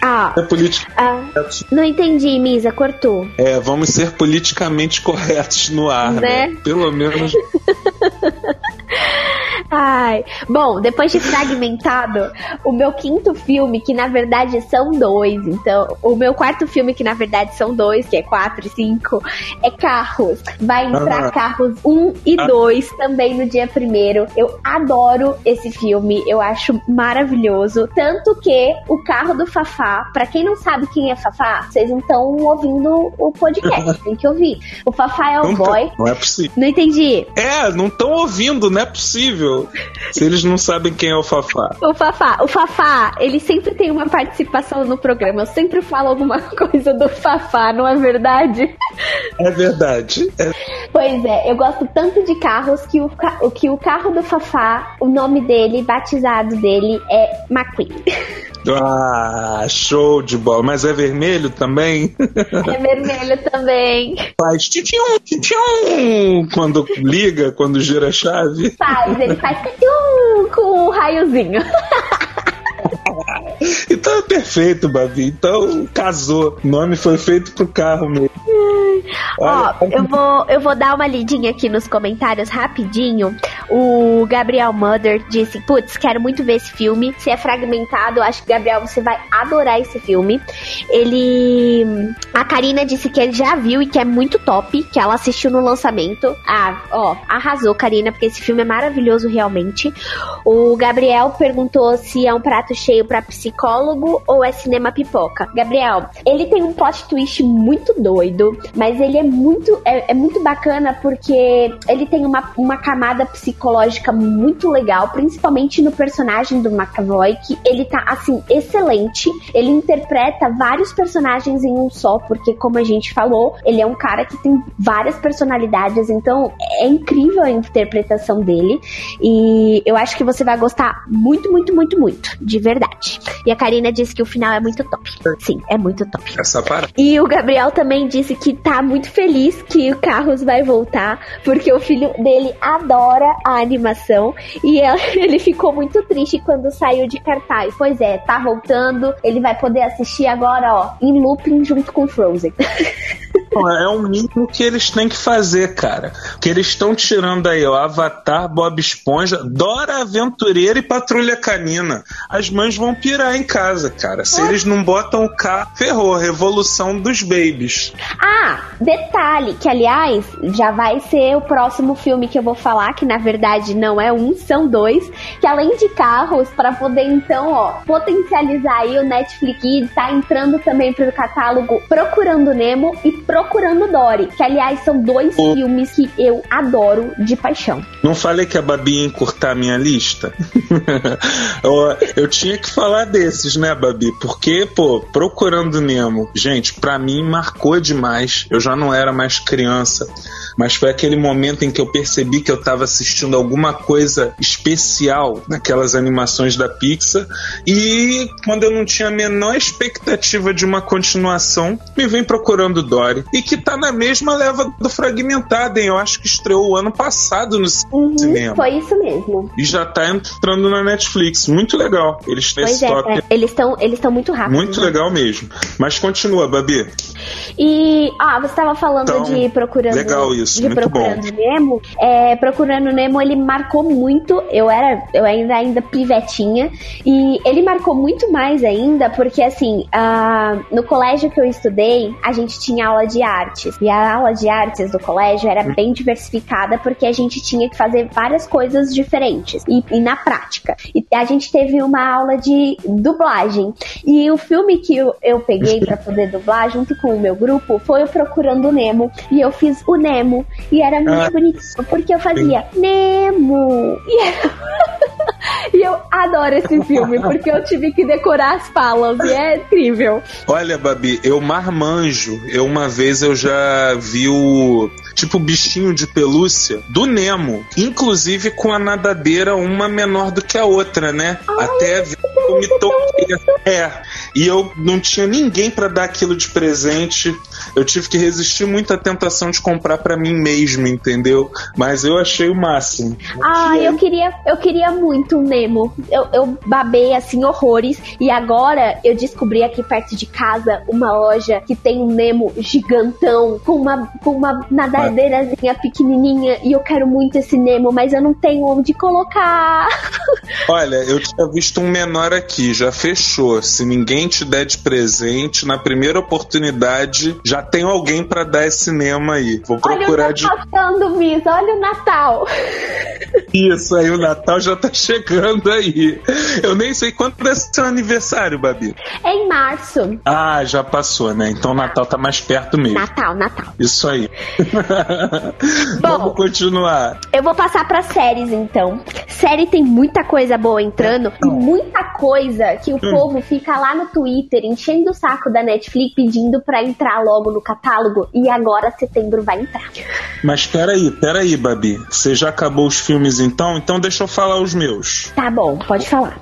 Ah, É política. ah não entendi, Misa, cortou. É, vamos ser politicamente corretos no ar, né? Né? Pelo menos. Ai, bom, depois de fragmentado, o meu quinto filme, que na verdade são dois, então, o meu quarto filme, que na verdade são dois, que é quatro e cinco, é Carros. Vai entrar Ah. Carros 1 e Ah. 2 também no dia primeiro. Eu adoro esse filme, eu acho maravilhoso. Tanto que o carro do Fafá, pra quem não sabe quem é Fafá, vocês não estão ouvindo o podcast, tem que ouvir. O Fafá é o Não, boy. não é possível. Não entendi. É, não estão ouvindo, não é possível. Se eles não sabem quem é o Fafá. O Fafá, o Fafá, ele sempre tem uma participação no programa. Eu sempre falo alguma coisa do Fafá, não é verdade? É verdade. É- Pois é, eu gosto tanto de carros que o, ca- que o carro do Fafá, o nome dele, batizado dele, é McQueen. Ah, show de bola. Mas é vermelho também? É vermelho também. Faz tchim tchim quando liga, quando gira a chave. Faz, ele faz tchum com um raiozinho. Então é perfeito, Babi. Então casou. O nome foi feito pro carro mesmo. Ó, eu vou, eu vou dar uma lidinha aqui nos comentários rapidinho. O Gabriel Mother disse: Putz, quero muito ver esse filme. Se é fragmentado, eu acho que, Gabriel, você vai adorar esse filme. Ele. A Karina disse que ele já viu e que é muito top, que ela assistiu no lançamento. Ah, ó, arrasou, Karina, porque esse filme é maravilhoso realmente. O Gabriel perguntou se é um prato cheio pra psicólogo ou é cinema pipoca. Gabriel, ele tem um plot twist muito doido, mas ele é muito, é, é muito bacana porque ele tem uma, uma camada psicológica muito legal, principalmente no personagem do McAvoy, que ele tá, assim, excelente. Ele interpreta vários personagens em um só, porque, como a gente falou, ele é um cara que tem várias personalidades, então é incrível a interpretação dele. E eu acho que você vai gostar muito, muito, muito, muito, de verdade. E a Karina disse que o final é muito top. Sim, é muito top. Essa parada. E o Gabriel também disse que tá muito feliz que o Carros vai voltar, porque o filho dele adora a animação e ele ficou muito triste quando saiu de cartaz. Pois é, tá voltando, ele vai poder assistir agora, ó, em looping junto com Frozen. É o mínimo que eles têm que fazer, cara. Que eles estão tirando aí, ó, Avatar, Bob Esponja, Dora Aventureira e Patrulha Canina. As mães vão pirar em casa, cara. Se eles não botam o K, ferrou. Revolução dos babies. Ah, detalhe, que aliás, já vai ser o próximo filme que eu vou falar, que na verdade não é um, são dois, que além de carros, para poder então, ó, potencializar aí o Netflix, tá entrando também pro catálogo Procurando Nemo e Procurando Dory, que aliás são dois filmes que eu adoro de paixão. Não falei que a Babi ia encurtar a minha lista? eu, eu tinha que falar desses, né, Babi? Porque, pô, Procurando Nemo, gente, pra mim marcou demais. Eu já não era mais criança, mas foi aquele momento em que eu percebi que eu tava assistindo alguma coisa especial naquelas animações da Pixar. E quando eu não tinha a menor expectativa de uma continuação, me vem Procurando Dory. E que tá na mesma leva do Fragmentado, hein? Eu acho que estreou o ano passado no Uhum, cinema. foi isso mesmo. E já tá entrando na Netflix. Muito legal. Eles têm Pois esse é, toque. é, eles estão eles muito rápidos. Muito né? legal mesmo. Mas continua, Babi. E, ah, você estava falando Então, de Procurando legal isso, de muito Procurando Nemo. É, Procurando Nemo, ele marcou muito. Eu era, eu ainda ainda pivetinha e ele marcou muito mais ainda porque assim, ah, no colégio que eu estudei, a gente tinha aula de artes e a aula de artes do colégio era bem diversificada porque a gente tinha que fazer várias coisas diferentes e, e na prática. E a gente teve uma aula de dublagem e o filme que eu, eu peguei pra poder dublar junto com o meu grupo foi o Procurando Nemo. E eu fiz o Nemo. E era muito Ah. bonitinho, porque eu fazia Nemo. E, era- e eu adoro esse filme, porque eu tive que decorar as falas. E é incrível. Olha, Babi, eu marmanjo. Eu uma vez eu já vi o tipo bichinho de pelúcia do Nemo, inclusive com a nadadeira uma menor do que a outra, né? Até eu me toquei. É. E eu não tinha ninguém pra dar aquilo de presente. Eu tive que resistir muito à tentação de comprar pra mim mesmo, entendeu? Mas eu achei o máximo. Ah, eu queria, eu queria muito um Nemo. Eu, eu babei assim horrores. E agora eu descobri aqui perto de casa uma loja que tem um Nemo gigantão com uma, com uma nadadeirazinha pequenininha. E eu quero muito esse Nemo, mas eu não tenho onde colocar. Olha, eu tinha visto um menor aqui, já fechou. Se ninguém te der de presente, na primeira oportunidade, já tem alguém pra dar esse cinema aí. Vou Olha o procurar de Natal chegando, Miss. Olha o Natal. isso aí, o Natal já tá chegando aí. Eu nem sei quando é seu aniversário, Babi. É em março. Ah, já passou, né? Então o Natal tá mais perto mesmo. Natal, Natal. Isso aí. Bom. Vamos continuar. Eu vou passar pra séries então. Série tem muita coisa boa entrando e muita coisa que o povo fica lá no Twitter enchendo o saco da Netflix pedindo pra entrar logo no catálogo e agora setembro vai entrar. Mas peraí, peraí, Babi. Você já acabou os filmes então? Então deixa eu falar os meus. Tá bom, pode falar.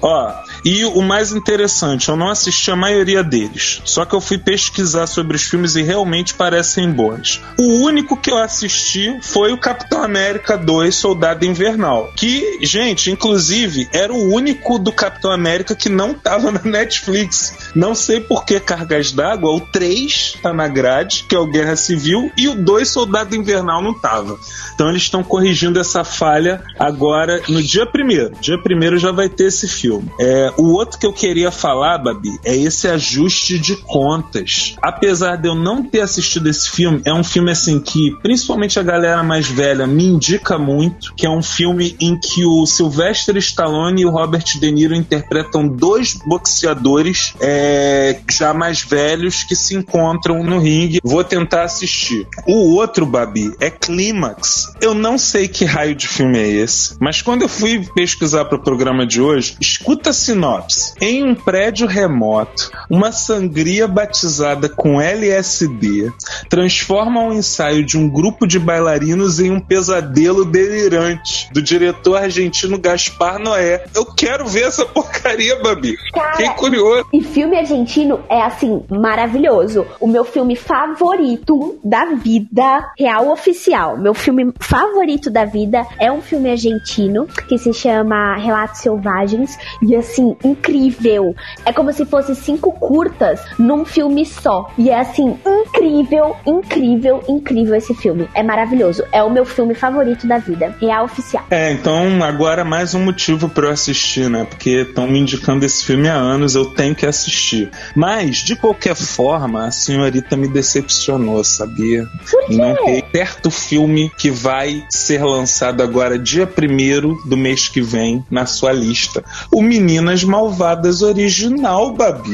Ó, e o mais interessante, eu não assisti a maioria deles. Só que eu fui pesquisar sobre os filmes e realmente parecem bons. O único que eu assisti foi o Capitão América 2 Soldado Invernal. Que, gente, inclusive, era o único do Capitão América que não tava na Netflix. Não sei por que cargas d'água. O 3 tá na grade, que é o Guerra Civil, e o 2 Soldado Invernal não tava. Então eles estão corrigindo essa falha agora no dia primeiro. Dia primeiro já vai ter esse filme. É, o outro que eu queria falar, Babi, é esse ajuste de contas. Apesar de eu não ter assistido esse filme, é um filme assim que, principalmente a galera mais velha, me indica muito, que é um filme em que o Sylvester Stallone e o Robert De Niro interpretam dois boxeadores é, já mais velhos que se encontram no ringue. Vou tentar assistir. O outro, Babi, é Clímax. Eu não sei que raio de filme é esse, mas quando eu fui pesquisar para o programa de hoje, escuta a sinopse. Em um prédio remoto, uma sangria batizada com LSD transforma um ensaio de um grupo de bailarinos em um pesadelo delirante do diretor argentino Gaspar Noé. Eu quero ver essa porcaria, Babi. Cara, Fiquei curioso. E filme argentino é assim, maravilhoso. O meu filme favorito da vida, real oficial. Meu filme favorito da vida é um filme argentino que se chama Relatos Selvagens. E assim, incrível. É como se fosse cinco curtas num filme só. E é assim, incrível, incrível, incrível esse filme. É maravilhoso. É o meu filme favorito da vida. Real oficial. É, então agora mais um motivo para eu assistir, né? Porque estão me indicando esse filme há anos, eu tenho que assistir. Mas, de qualquer forma, a senhorita me decepcionou, sabia? Por quê? Não, tem- certo filme que vai ser lançado agora, dia 1 do mês que vem, na sua lista. O Meninas Malvadas original, Babi.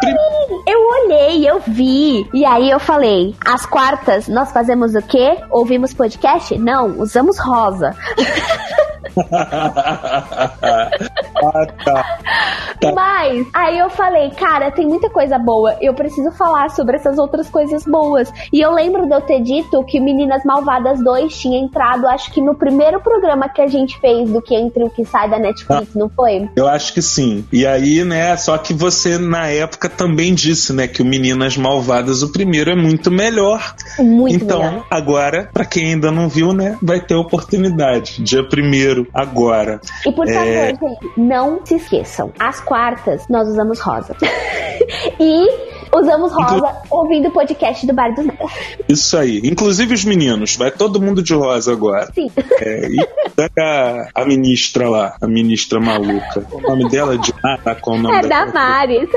Prim- Eu olhei, eu vi. E aí eu falei: às quartas nós fazemos o quê? Ouvimos podcast? Não, usamos rosa. ah, tá. Tá. Mas aí eu falei, cara, tem muita coisa boa. Eu preciso falar sobre essas outras coisas boas. E eu lembro de eu ter dito que Meninas Malvadas 2 tinha entrado, acho que no primeiro programa que a gente fez do que entre o que sai da Netflix, não foi? Eu acho que sim. E aí, né, só que você na época também disse, né, que o Meninas Malvadas, o primeiro é muito melhor. Muito então, melhor. agora, pra quem ainda não viu, né, vai ter oportunidade. Dia agora. E por favor, É. gente, não se esqueçam. Às quartas, nós usamos rosa. e usamos rosa ouvindo o podcast do Bar dos Nerds. Isso aí. Inclusive os meninos, vai todo mundo de rosa agora. Sim. É, e a, a ministra lá, a ministra maluca. O nome dela é de ah, qual o nome É daquela- Damares.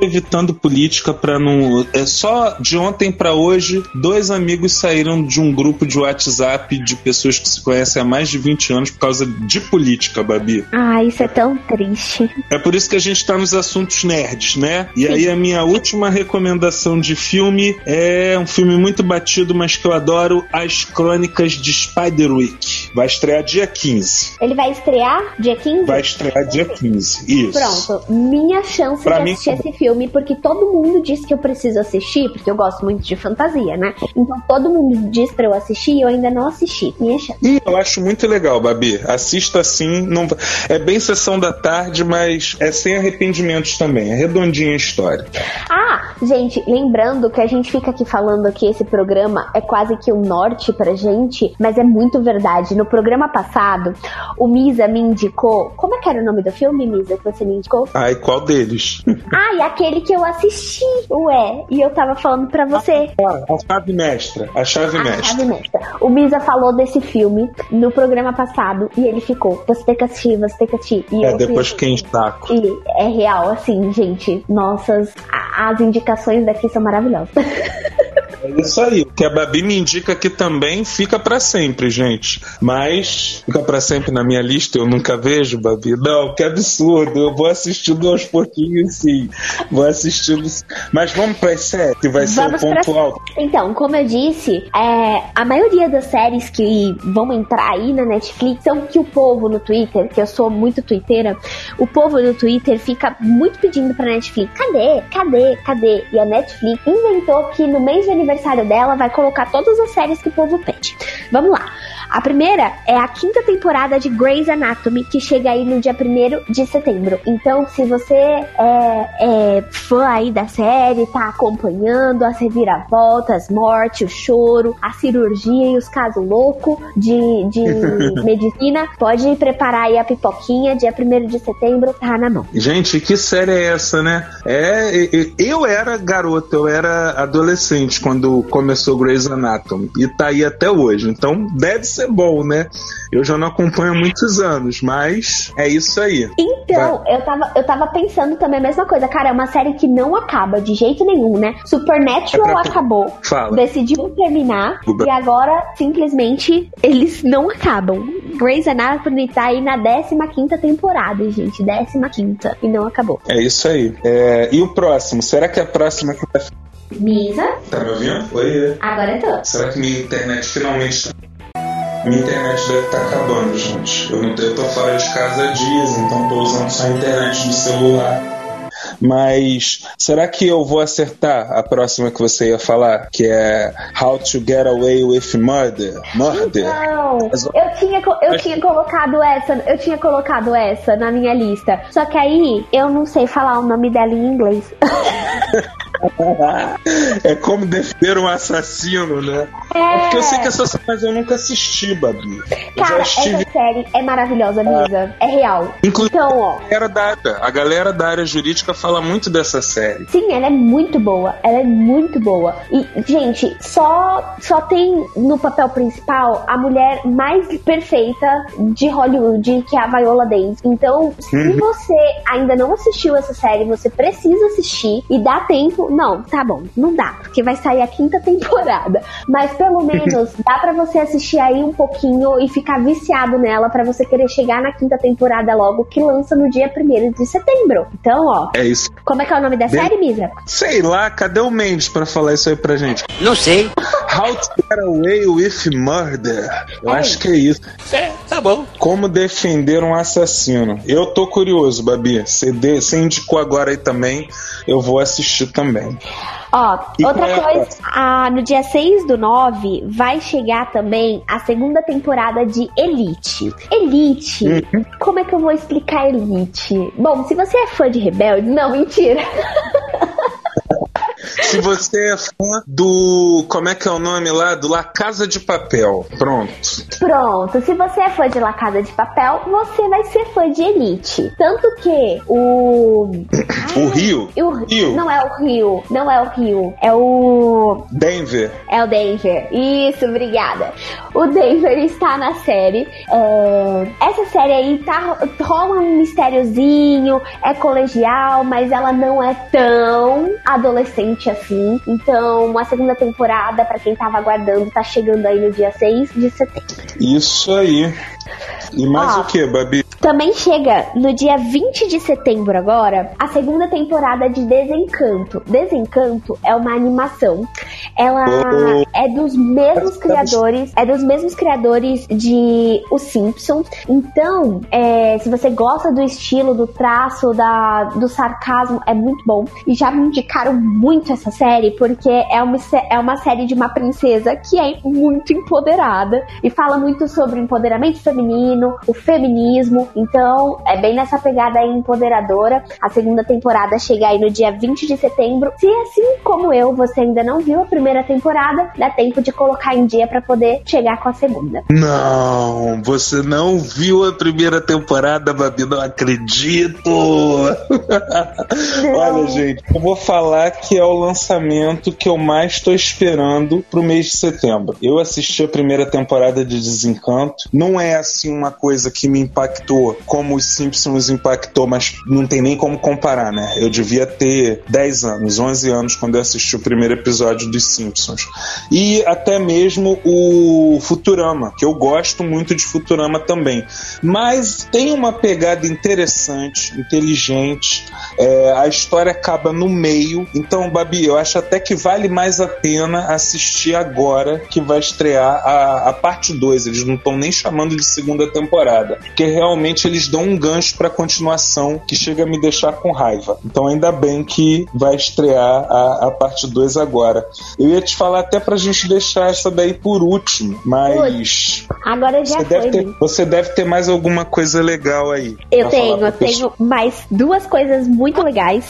Evitando política pra não. É só de ontem pra hoje, dois amigos saíram de um grupo de WhatsApp de pessoas que se conhecem há mais de 20 anos por causa de política, Babi. Ah, isso é tão triste. É por isso que a gente tá nos assuntos nerds, né? E aí a minha última recomendação de filme é um filme muito batido, mas que eu adoro, As Crônicas de Spiderwick. Vai estrear dia 15. Ele vai estrear dia 15? Vai estrear dia 15. Isso. Pronto, minha chance Pra de mim, assistir esse filme, porque todo mundo diz que eu preciso assistir, porque eu gosto muito de fantasia, né? Então todo mundo diz pra eu assistir e eu ainda não assisti. Minha chance. E eu acho muito legal, Babi. Assista assim. Não... É bem sessão da tarde, mas é sem arrependimentos também. É redondinha a história. Ah, gente, lembrando que a gente fica aqui falando que esse programa é quase que um norte pra gente, mas é muito verdade. No programa passado, o Misa me indicou. Como é que era o nome do filme, Misa, que você me indicou? Ai, qual deles? Ah, e aquele que eu assisti, ué. E eu tava falando pra você. Ah, a chave mestra. A chave A mestra. chave mestra. O Misa falou desse filme no programa passado e ele ficou: você tem que assistir, você tem que assistir. E É, depois fui- quem saco. E é real, assim, gente. Nossas. As indicações daqui são maravilhosas. É isso aí. O que a Babi me indica aqui também fica pra sempre, gente. Mas fica pra sempre na minha lista, eu nunca vejo, Babi. Não, que absurdo. Eu vou assistindo aos pouquinhos, sim. Vou assistindo. Mas vamos pra série, que vai ser o Vamos ponto pra- alto. Então, como eu disse, é, a maioria das séries que vão entrar aí na Netflix são que o povo no Twitter, que eu sou muito twitteira, o povo no Twitter fica muito pedindo pra Netflix: cadê? Cadê? Cadê? E a Netflix inventou que no mês de aniversário dela vai colocar todas as séries que o povo pede. Vamos lá. A primeira é a quinta temporada de Grey's Anatomy, que chega aí no dia 1 de setembro. Então, se você é, é fã aí da série, tá acompanhando as reviravoltas, as mortes, o choro, a cirurgia e os casos loucos de, de medicina, pode preparar aí a pipoquinha. Dia 1 de setembro tá na mão. Gente, que série é essa, né? É, eu era garoto, eu era adolescente quando começou Grey's Anatomy e tá aí até hoje. Então deve ser bom, né? Eu já não acompanho há muitos anos, mas é isso aí. Então, eu tava, eu tava pensando também a mesma coisa. Cara, é uma série que não acaba de jeito nenhum, né? Supernatural É pra- acabou. Fala. Decidiu terminar. Uba. E agora, simplesmente, eles não acabam. Grey's Anatomy tá aí na 15 temporada, gente. 15 E não acabou. É isso aí. É, e o próximo? Será que é a próxima que vai. Misa, Tá me ouvindo? Oi. agora eu tô. Será que minha internet finalmente. tá- Minha internet deve estar acabando, gente. Eu, não, eu tô fora de casa há dias, então tô usando só a internet do celular. Mas será que eu vou acertar a próxima que você ia falar? Que é How to Get Away with Murder? Murder? Não, Mas- eu tinha, eu tinha colocado essa, eu tinha colocado essa na minha lista. Só que aí eu não sei falar o nome dela em inglês. é como defender um assassino, né? É porque eu sei que essa série, mas eu nunca assisti, Babi. Cara, estive. essa série é maravilhosa, Misa. É real. Inclusive, Então, ó. a galera da área- a galera da área jurídica fala muito dessa série. Sim, ela é muito boa. Ela é muito boa. E, gente, só, só tem no papel principal a mulher mais perfeita de Hollywood, que é a Viola Davis. Então, se Uhum. você ainda não assistiu essa série, você precisa assistir e dá tempo não, tá bom, não dá, porque vai sair a quinta temporada. Mas pelo menos dá pra você assistir aí um pouquinho e ficar viciado nela pra você querer chegar na quinta temporada logo, que lança no dia 1 de setembro. Então, ó. É isso. Como é que é o nome da série, Misa? Sei lá, cadê o Mendes pra falar isso aí pra gente? Não sei. How to Get Away with Murder. Eu É acho que é isso. É, tá bom. Como defender um assassino. Eu tô curioso, Babi. Você de- você indicou agora aí também. Eu vou assistir também. Ó, E outra é a coisa, ah, no dia 6 do 9 vai chegar também a segunda temporada de Elite. Elite, Uhum. como é que eu vou explicar Elite? Bom, se você é fã de Rebelde, não, mentira. Se você é fã do. Como é que é o nome lá? Do La Casa de Papel. Pronto. Pronto, se você é fã de La Casa de Papel, você vai ser fã de Elite. Tanto que o. O Rio. o Rio. Não é o Rio, não é o Rio, é o. Denver. É o Denver. Isso, obrigada. O Denver está na série. É, Essa série aí tá, rola um mistériozinho, é colegial, mas ela não é tão adolescente assim. Então, a segunda temporada, pra quem tava aguardando, tá chegando aí no dia 6 de setembro. Isso aí. E mais Ó. o que, Babi? Também chega no dia 20 de setembro agora a segunda temporada de Desencanto. Desencanto é uma animação. Ela Oh. é dos mesmos criadores, é dos mesmos criadores de Os Simpsons. Então, é, se você gosta do estilo, do traço, da, do sarcasmo, é muito bom. E já me indicaram muito essa série porque é uma, é uma série de uma princesa que é muito empoderada e fala muito sobre empoderamento feminino, o feminismo. Então, é bem nessa pegada aí empoderadora. A segunda temporada chega aí no dia 20 de setembro. Se assim como eu, você ainda não viu a primeira temporada, dá tempo de colocar em dia pra poder chegar com a segunda. Não, você não viu a primeira temporada, Babi, não acredito! Olha, gente, eu vou falar que é o lançamento que eu mais estou esperando pro mês de setembro. Eu assisti a primeira temporada de Desencanto. Não é assim uma coisa que me impactou como os Simpsons impactou, mas não tem nem como comparar, né? Eu devia ter 10 anos, 11 anos quando eu assisti o primeiro episódio dos Simpsons. E até mesmo o Futurama, que eu gosto muito de Futurama também. Mas tem uma pegada interessante, inteligente. É, a história acaba no meio. Então, Babi, eu acho até que vale mais a pena assistir agora que vai estrear a, a parte 2. Eles não estão nem chamando de segunda temporada. Porque realmente eles dão um gancho pra continuação que chega a me deixar com raiva. Então, ainda bem que vai estrear a, a parte 2 agora. Eu ia te falar até pra gente deixar essa daí por último, mas. Agora já Você foi. deve, ter, né? você deve ter mais alguma coisa legal aí. Eu tenho, eu pessoa. tenho mais duas coisas muito legais.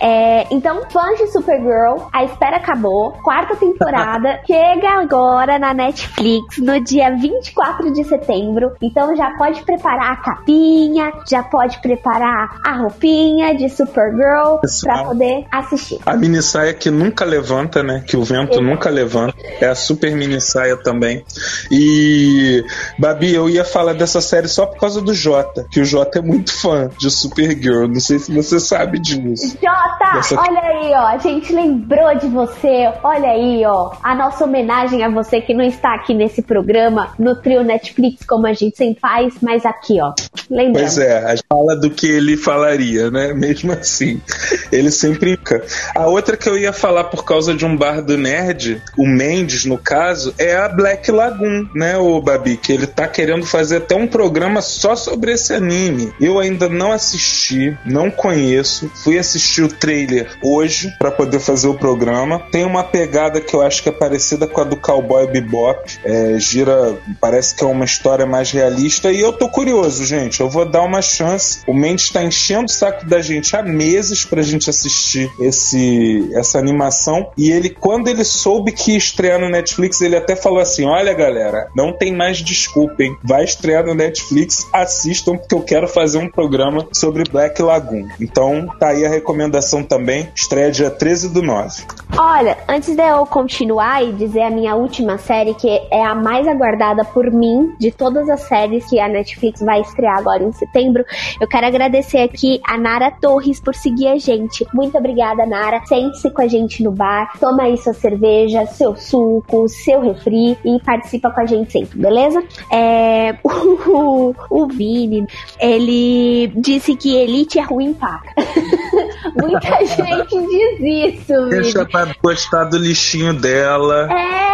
É, então, fãs de Supergirl, a espera acabou. Quarta temporada chega agora na Netflix no dia 24 de setembro. Então já pode preparar a capinha, já pode preparar a roupinha de Supergirl pra Exato. poder assistir. A mini saia que nunca levanta, né? Que o vento Exato. nunca levanta. É a super mini saia também. E, Babi, eu ia falar dessa série só por causa do Jota, que o Jota é muito fã de Supergirl. Não sei se você sabe disso. Jota, Dessa- olha aí, ó. A gente lembrou de você. Olha aí, ó. A nossa homenagem a você que não está aqui nesse programa, no trio Netflix, como a gente sempre faz, mas aqui, ó. Lembrando. Pois é, a gente fala do que ele falaria, né? Mesmo assim, ele sempre. A outra que eu ia falar por causa de um bar do nerd, o Mendes, no caso, é a Black Lagoon, né, o Babi? Que ele tá querendo fazer até um programa só sobre esse anime. Eu ainda não assisti, não conheço. Fui assistir o trailer hoje pra poder fazer o programa. Tem uma pegada que eu acho que é parecida com a do Cowboy Bebop. É, gira, parece que é uma história mais realista. E eu tô curioso, gente. Eu vou dar uma chance. O Mendes tá enchendo o saco da gente há meses pra gente assistir esse, essa animação. E ele, quando ele soube que ia estrear no Netflix, ele até falou assim: Olha, galera. Não tem mais desculpa, hein? Vai estrear no Netflix, assistam, porque eu quero fazer um programa sobre Black Lagoon. Então, tá aí a recomendação também. Estreia dia 13 do 9. Olha, antes de eu continuar e dizer a minha última série, que é a mais aguardada por mim de todas as séries que a Netflix vai estrear agora em setembro, eu quero agradecer aqui a Nara Torres por seguir a gente. Muito obrigada, Nara. Sente-se com a gente no bar, toma aí sua cerveja, seu suco, seu refri e participa com a gente sempre, beleza? É, o, o Vini, ele disse que Elite é ruim paca. Muita gente diz isso, Deixa Vini. pra gostar do lixinho dela. É,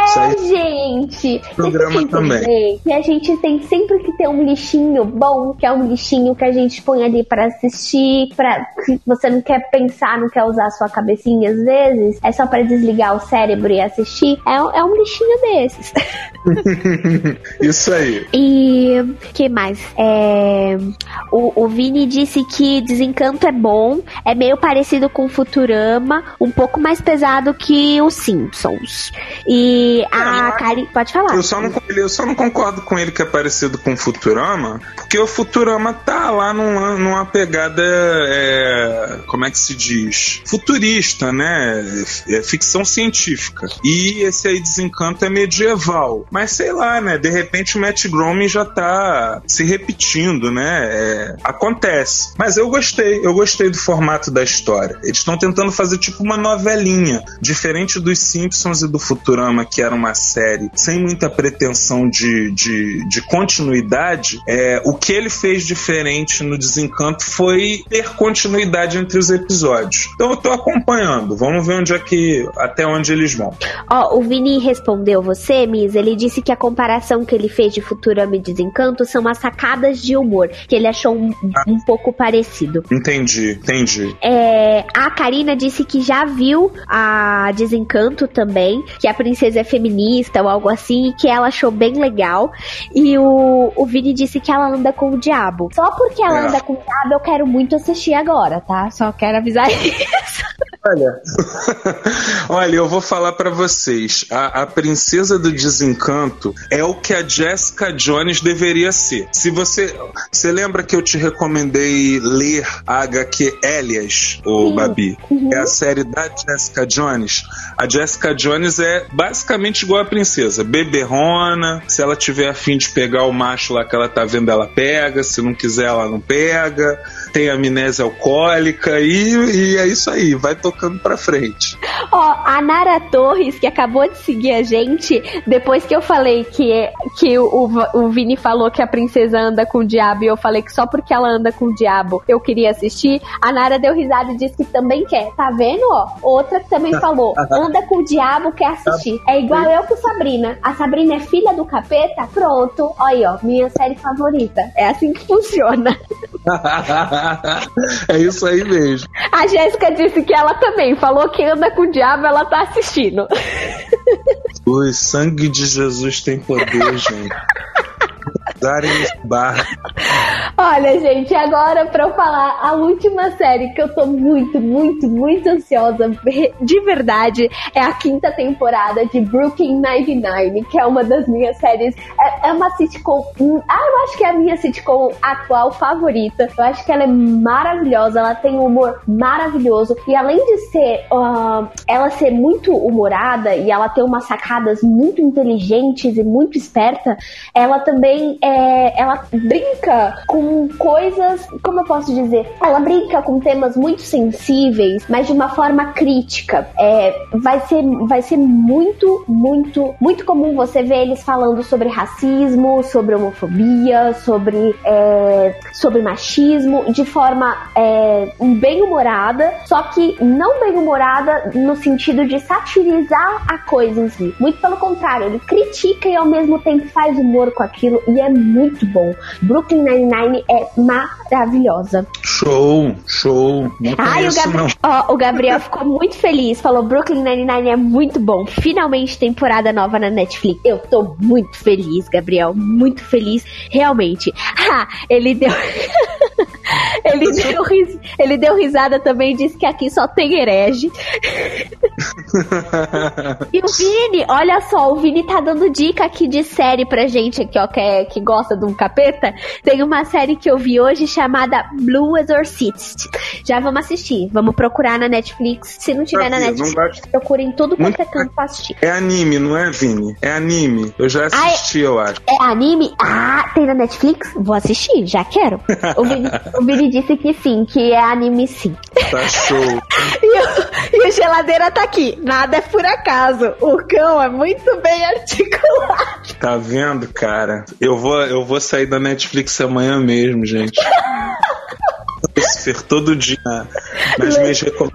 gente. Programa também. Que a gente tem sempre que ter um lixinho bom, que é um lixinho que a gente põe ali pra assistir, para você não quer pensar, não quer usar a sua cabecinha às vezes, é só pra desligar o cérebro e assistir. É, um- é um lixinho desses. Isso aí. E que mais? É, o, o Vini disse que Desencanto é bom, é meio parecido com Futurama, um pouco mais pesado que os Simpsons. E a Kari. Pode falar. Eu só, não, eu só não concordo com ele que é parecido com Futurama, porque o Futurama tá lá numa, numa pegada, é, como é que se diz? Futurista, né? É ficção científica. E esse aí, Desencanto, é medieval. Mas sei lá, né? De repente o Matt Groening já tá se repetindo, né? É, acontece. Mas eu gostei, eu gostei do formato da história. Eles estão tentando fazer tipo uma novelinha, diferente dos Simpsons e do Futurama, que era uma série sem muita pretensão de, de, de continuidade. É, o que ele fez diferente no Desencanto foi ter continuidade entre os episódios. Então eu tô acompanhando. Vamos ver onde é que até onde eles vão. Ó, o Vini respondeu você, Miss. Ele disse que a comparação que ele fez de Futurama e Desencanto são as sacadas de humor, que ele achou um, um pouco parecido. Entendi, entendi. É, a Karina disse que já viu a Desencanto também, que a princesa é feminista ou algo assim, e que ela achou bem legal. E o, o Vini disse que ela anda com o diabo. Só porque ela É. anda com o diabo, eu quero muito assistir agora, tá? Só quero avisar isso. Olha, olha, eu vou falar pra vocês. A, a princesa do desencanto é o que a Jessica Jones deveria ser. Se você, você lembra que eu te recomendei ler a HQ Elias, o Sim. Babi? É a série da Jessica Jones. A Jessica Jones é basicamente igual a princesa, beberrona. Se ela tiver afim de pegar o macho lá que ela tá vendo, ela pega. Se não quiser, ela não pega. Tem amnésia alcoólica e, e é isso aí, vai tocando pra frente. Ó, a Nara Torres, que acabou de seguir a gente, depois que eu falei que, que o, o Vini falou que a princesa anda com o diabo e eu falei que só porque ela anda com o diabo eu queria assistir, a Nara deu risada e disse que também quer. Tá vendo, ó? Outra que também falou, anda com o diabo, quer assistir. É igual eu com Sabrina. A Sabrina é filha do capeta? Pronto. Olha aí, ó, minha série favorita. É assim que funciona. é isso aí mesmo. A Jéssica disse que ela também falou que anda com o diabo, ela tá assistindo. O sangue de Jesus tem poder, gente. Darem barra. Olha, gente, agora pra eu falar a última série que eu tô muito, muito, muito ansiosa, de verdade, é a quinta temporada de Brooklyn Nine-Nine, que é uma das minhas séries. É, é uma sitcom. hum, Ah, eu acho que é a minha sitcom atual favorita. Eu acho que ela é maravilhosa, ela tem um humor maravilhoso. E além de ser. ah, ela ser muito humorada e ela ter umas sacadas muito inteligentes e muito esperta, ela também é, ela brinca com coisas, como eu posso dizer? Ela brinca com temas muito sensíveis, mas de uma forma crítica. É, vai ser, vai ser muito, muito, muito comum você ver eles falando sobre racismo, sobre homofobia, sobre, é, sobre machismo, de forma é, bem humorada, só que não bem humorada no sentido de satirizar a coisa em si. Muito pelo contrário, ele critica e ao mesmo tempo faz humor com aquilo e é muito bom. Brooklyn Nine-Nine é maravilhosa. Show, show. Não Ai, o, Gabri- não. Ó, o Gabriel ficou muito feliz. Falou: Brooklyn Nine-Nine é muito bom. Finalmente temporada nova na Netflix. Eu tô muito feliz, Gabriel. Muito feliz, realmente. Ah, ele deu. ele, deu ris... ele deu risada também. Disse que aqui só tem herege. E o Vini, olha só, o Vini tá dando dica aqui de série pra gente aqui, ó, que, é, que gosta de um capeta. Tem uma série que eu vi hoje chamada Blue Exorcist. Já vamos assistir, vamos procurar na Netflix. Se não tiver na Sabia, Netflix, não gosto. procura em tudo quanto é canto pra assistir. É anime, não é, Vini? É anime. Eu já assisti, eu acho. É anime? Ah, tem na Netflix? Vou assistir, já quero. O Vini, o Vini disse que sim, que é anime sim. Tá show. E o, e o geladeira tá aqui. Nada é por acaso. O cão é muito bem articulado. Tá vendo, cara? Eu vou, eu vou sair da Netflix amanhã mesmo, gente. Lucifer todo dia nas minhas recom-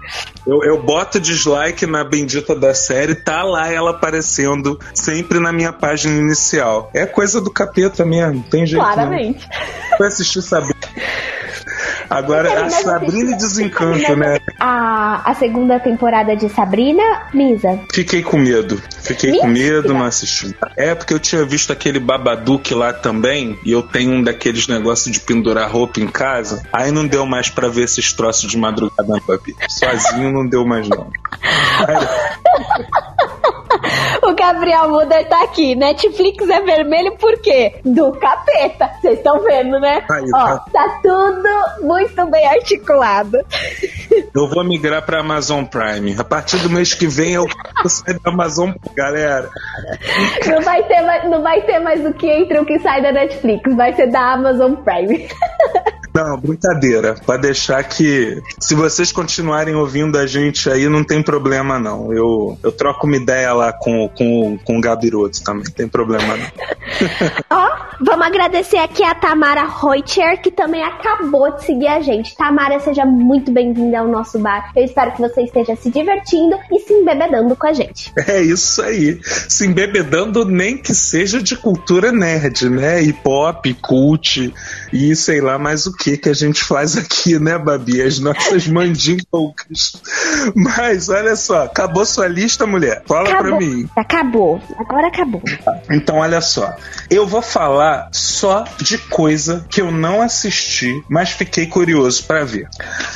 eu, eu boto dislike na bendita da série, tá lá ela aparecendo sempre na minha página inicial. É coisa do capeta mesmo, tem jeito. Claramente. Não. Foi assistir Sabrina. Agora, a Sabrina e Desencanto, né? A, a segunda temporada de Sabrina, Misa. Fiquei com medo. Fiquei com Mentira. medo, não assisti. É porque eu tinha visto aquele Babadook lá também, e eu tenho um daqueles negócios de pendurar roupa em casa. Aí não deu mais pra ver esses troços de madrugada, não, papi. Sozinho não deu mais, não. O Gabriel Muder tá aqui. Netflix é vermelho por quê? Do capeta. Vocês estão vendo, né? Aí, Ó, tá. tá tudo muito bem articulado. Eu vou migrar pra Amazon Prime. A partir do mês que vem eu sair da Amazon, galera. Não vai, ter mais, não vai ter mais o que entra e o que sai da Netflix. Vai ser da Amazon Prime. Não, brincadeira. Pra deixar que, se vocês continuarem ouvindo a gente aí, não tem problema não. Eu, eu troco uma ideia lá com, com, com o Gabiroto também, não tem problema não. Ó, vamos agradecer aqui a Tamara Reutcher, que também acabou de seguir a gente. Tamara, seja muito bem-vinda ao nosso bar. Eu espero que você esteja se divertindo e se embebedando com a gente. É isso aí. Se embebedando nem que seja de cultura nerd, né? Hip hop, cult e sei lá mais o que que a gente faz aqui, né, Babi? As nossas mandingas. Mas olha só, acabou sua lista, mulher? Fala pra Acabou. mim. Acabou. Agora acabou. Então, olha só. Eu vou falar só de coisa que eu não assisti, mas fiquei curioso pra ver.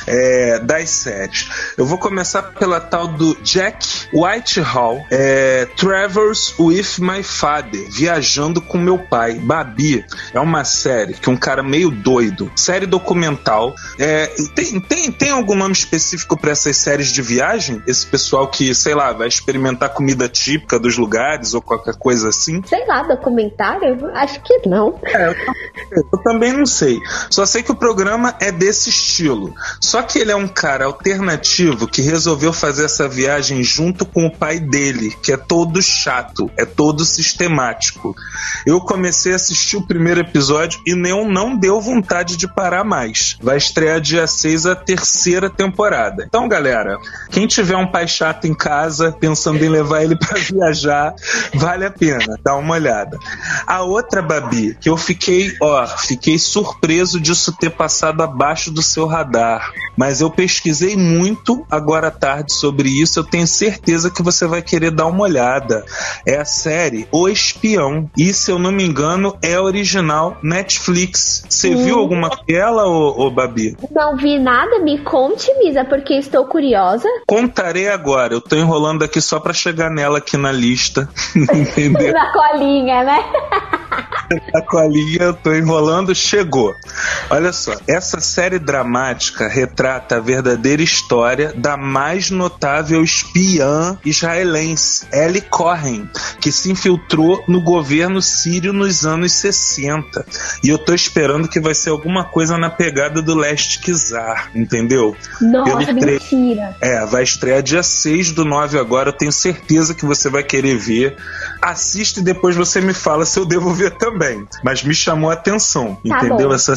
É, das séries. Eu vou começar pela tal do Jack Whitehall, é, Travels with My Father, Viajando com Meu Pai. Babi é uma série que um cara meio doido, série documental. É, tem, tem, tem algum nome específico pra essas séries de viagem? Esse pessoal que, sei lá, vai experimentar comida típica dos lugares ou qualquer coisa assim? Sei lá, documentário? Acho que não. É, eu, eu também não sei. Só sei que o programa é desse estilo. Só que ele é um cara alternativo que resolveu fazer essa viagem junto com o pai dele, que é todo chato, é todo sistemático. Eu comecei a assistir o primeiro episódio e não, não deu vontade de parar mais. Vai estrear dia 6 a terceira temporada. Então, galera, quem tiver um pai chato em casa, pensando em levar ele pra viajar, vale a pena, dá uma olhada. A outra, Babi, que eu fiquei, ó, fiquei surpreso disso ter passado abaixo do seu radar. Mas eu pesquisei muito agora à tarde sobre isso, eu tenho certeza que você vai querer dar uma olhada. É a série O Espião. E se eu não me engano, é original Netflix. Você Hum. viu alguma dela, ô, ô Babi? Não vi nada, me conte, Misa, porque estou curiosa. Contarei agora. Eu tô enrolando aqui só pra chegar nela aqui na lista. Entendeu? Na colinha, né? A colinha, eu tô enrolando, chegou. Olha só, essa série dramática retrata a verdadeira história da mais notável espiã israelense, Ellie Cohen, que se infiltrou no governo sírio nos anos 60. E eu tô esperando que vai ser alguma coisa na pegada do Leste Kizar, entendeu? Nossa, mentira. É, vai estrear dia 6 do 9 agora. Eu tenho certeza que você vai querer ver. Assiste e depois você me fala se eu devo ver também. Mas me chamou a atenção, Tá entendeu? bom. Essa...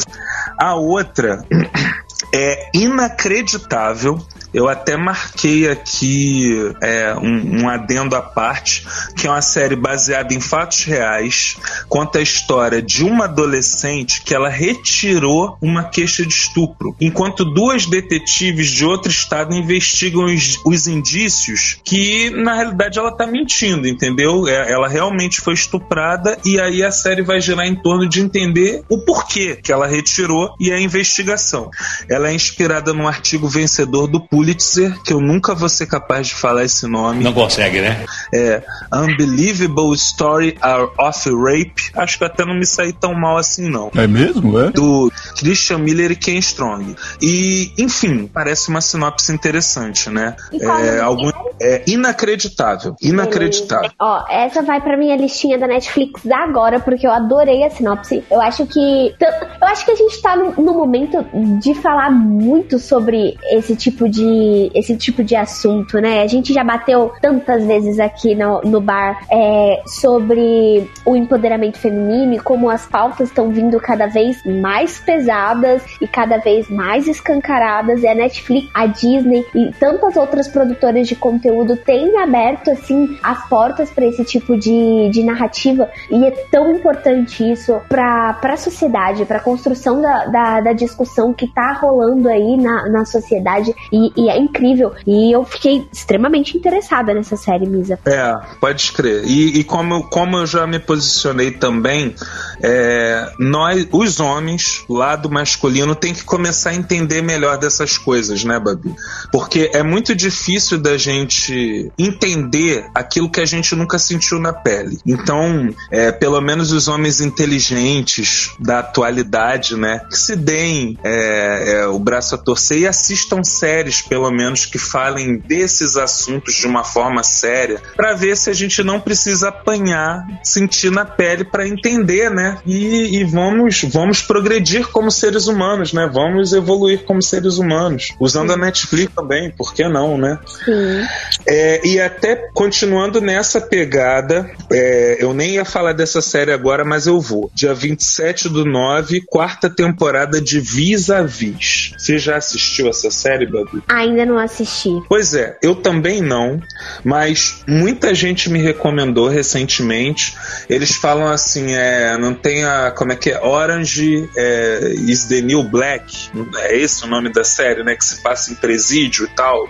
A outra é inacreditável. Eu até marquei aqui é, um, um adendo à parte, que é uma série baseada em fatos reais, conta a história de uma adolescente que ela retirou uma queixa de estupro, enquanto duas detetives de outro estado investigam os, os indícios que, na realidade, ela tá mentindo, entendeu? É, ela realmente foi estuprada e aí a série vai girar em torno de entender o porquê que ela retirou e a investigação. Ela é inspirada num artigo vencedor do Pulitzer, que eu nunca vou ser capaz de falar esse nome. Não consegue, né? É Unbelievable Story of Rape. Acho que até não me saí tão mal assim, não. É mesmo, é? Do Christian Miller e Ken Strong. E, enfim, parece uma sinopse interessante, né? É, algum, é inacreditável. Inacreditável. Ó, essa vai pra minha listinha da Netflix agora, porque eu adorei a sinopse. Eu acho que. Eu acho que a gente tá no, momento de falar muito sobre esse tipo de. esse tipo de assunto, né? A gente já bateu tantas vezes aqui no, no bar é, sobre o empoderamento feminino e como as pautas estão vindo cada vez mais pesadas e cada vez mais escancaradas. E a Netflix, a Disney e tantas outras produtoras de conteúdo têm aberto assim as portas para esse tipo de, de narrativa e é tão importante isso para a sociedade, para a construção da, da, da, discussão que tá rolando aí na, na sociedade e, e, é incrível. E eu fiquei extremamente interessada nessa série, Misa. É, pode crer. E, e como, como eu já me posicionei também, é, nós, os homens, lado masculino, tem que começar a entender melhor dessas coisas, né, Babi? Porque é muito difícil da gente entender aquilo que a gente nunca sentiu na pele. Então, é, pelo menos os homens inteligentes da atualidade, né, que se deem é, é, o braço a torcer e assistam séries, pelo menos, que falem desses assuntos de uma forma séria, para ver se a gente não precisa apanhar, sentir na pele para entender, né? E, e, vamos, vamos progredir como seres humanos, né? Vamos evoluir como seres humanos, usando Sim. a Netflix também, por que não, né? Sim. É, e até continuando nessa pegada, é, eu nem ia falar dessa série agora, mas eu vou. Dia 27 do 9, quarta temporada de Vis-a-Vis. Você já assistiu essa série, Babi? Ainda não assisti. Pois é, eu também não, mas muita gente me recomendou recentemente. Eles falam assim, é, não tem a, como é que é, Orange é, is the New Black, é esse o nome da série, né, que se passa em presídio e tal.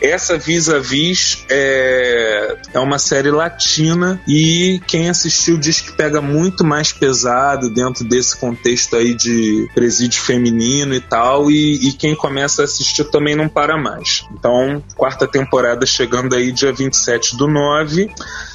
Essa Vis-a-Vis é, é uma série latina e quem assistiu diz que pega muito mais pesado dentro desse contexto aí de presídio feminino e tal, e, e quem começa a assistir também não para mais. Então, quarta temporada chegando aí dia 27 do 9.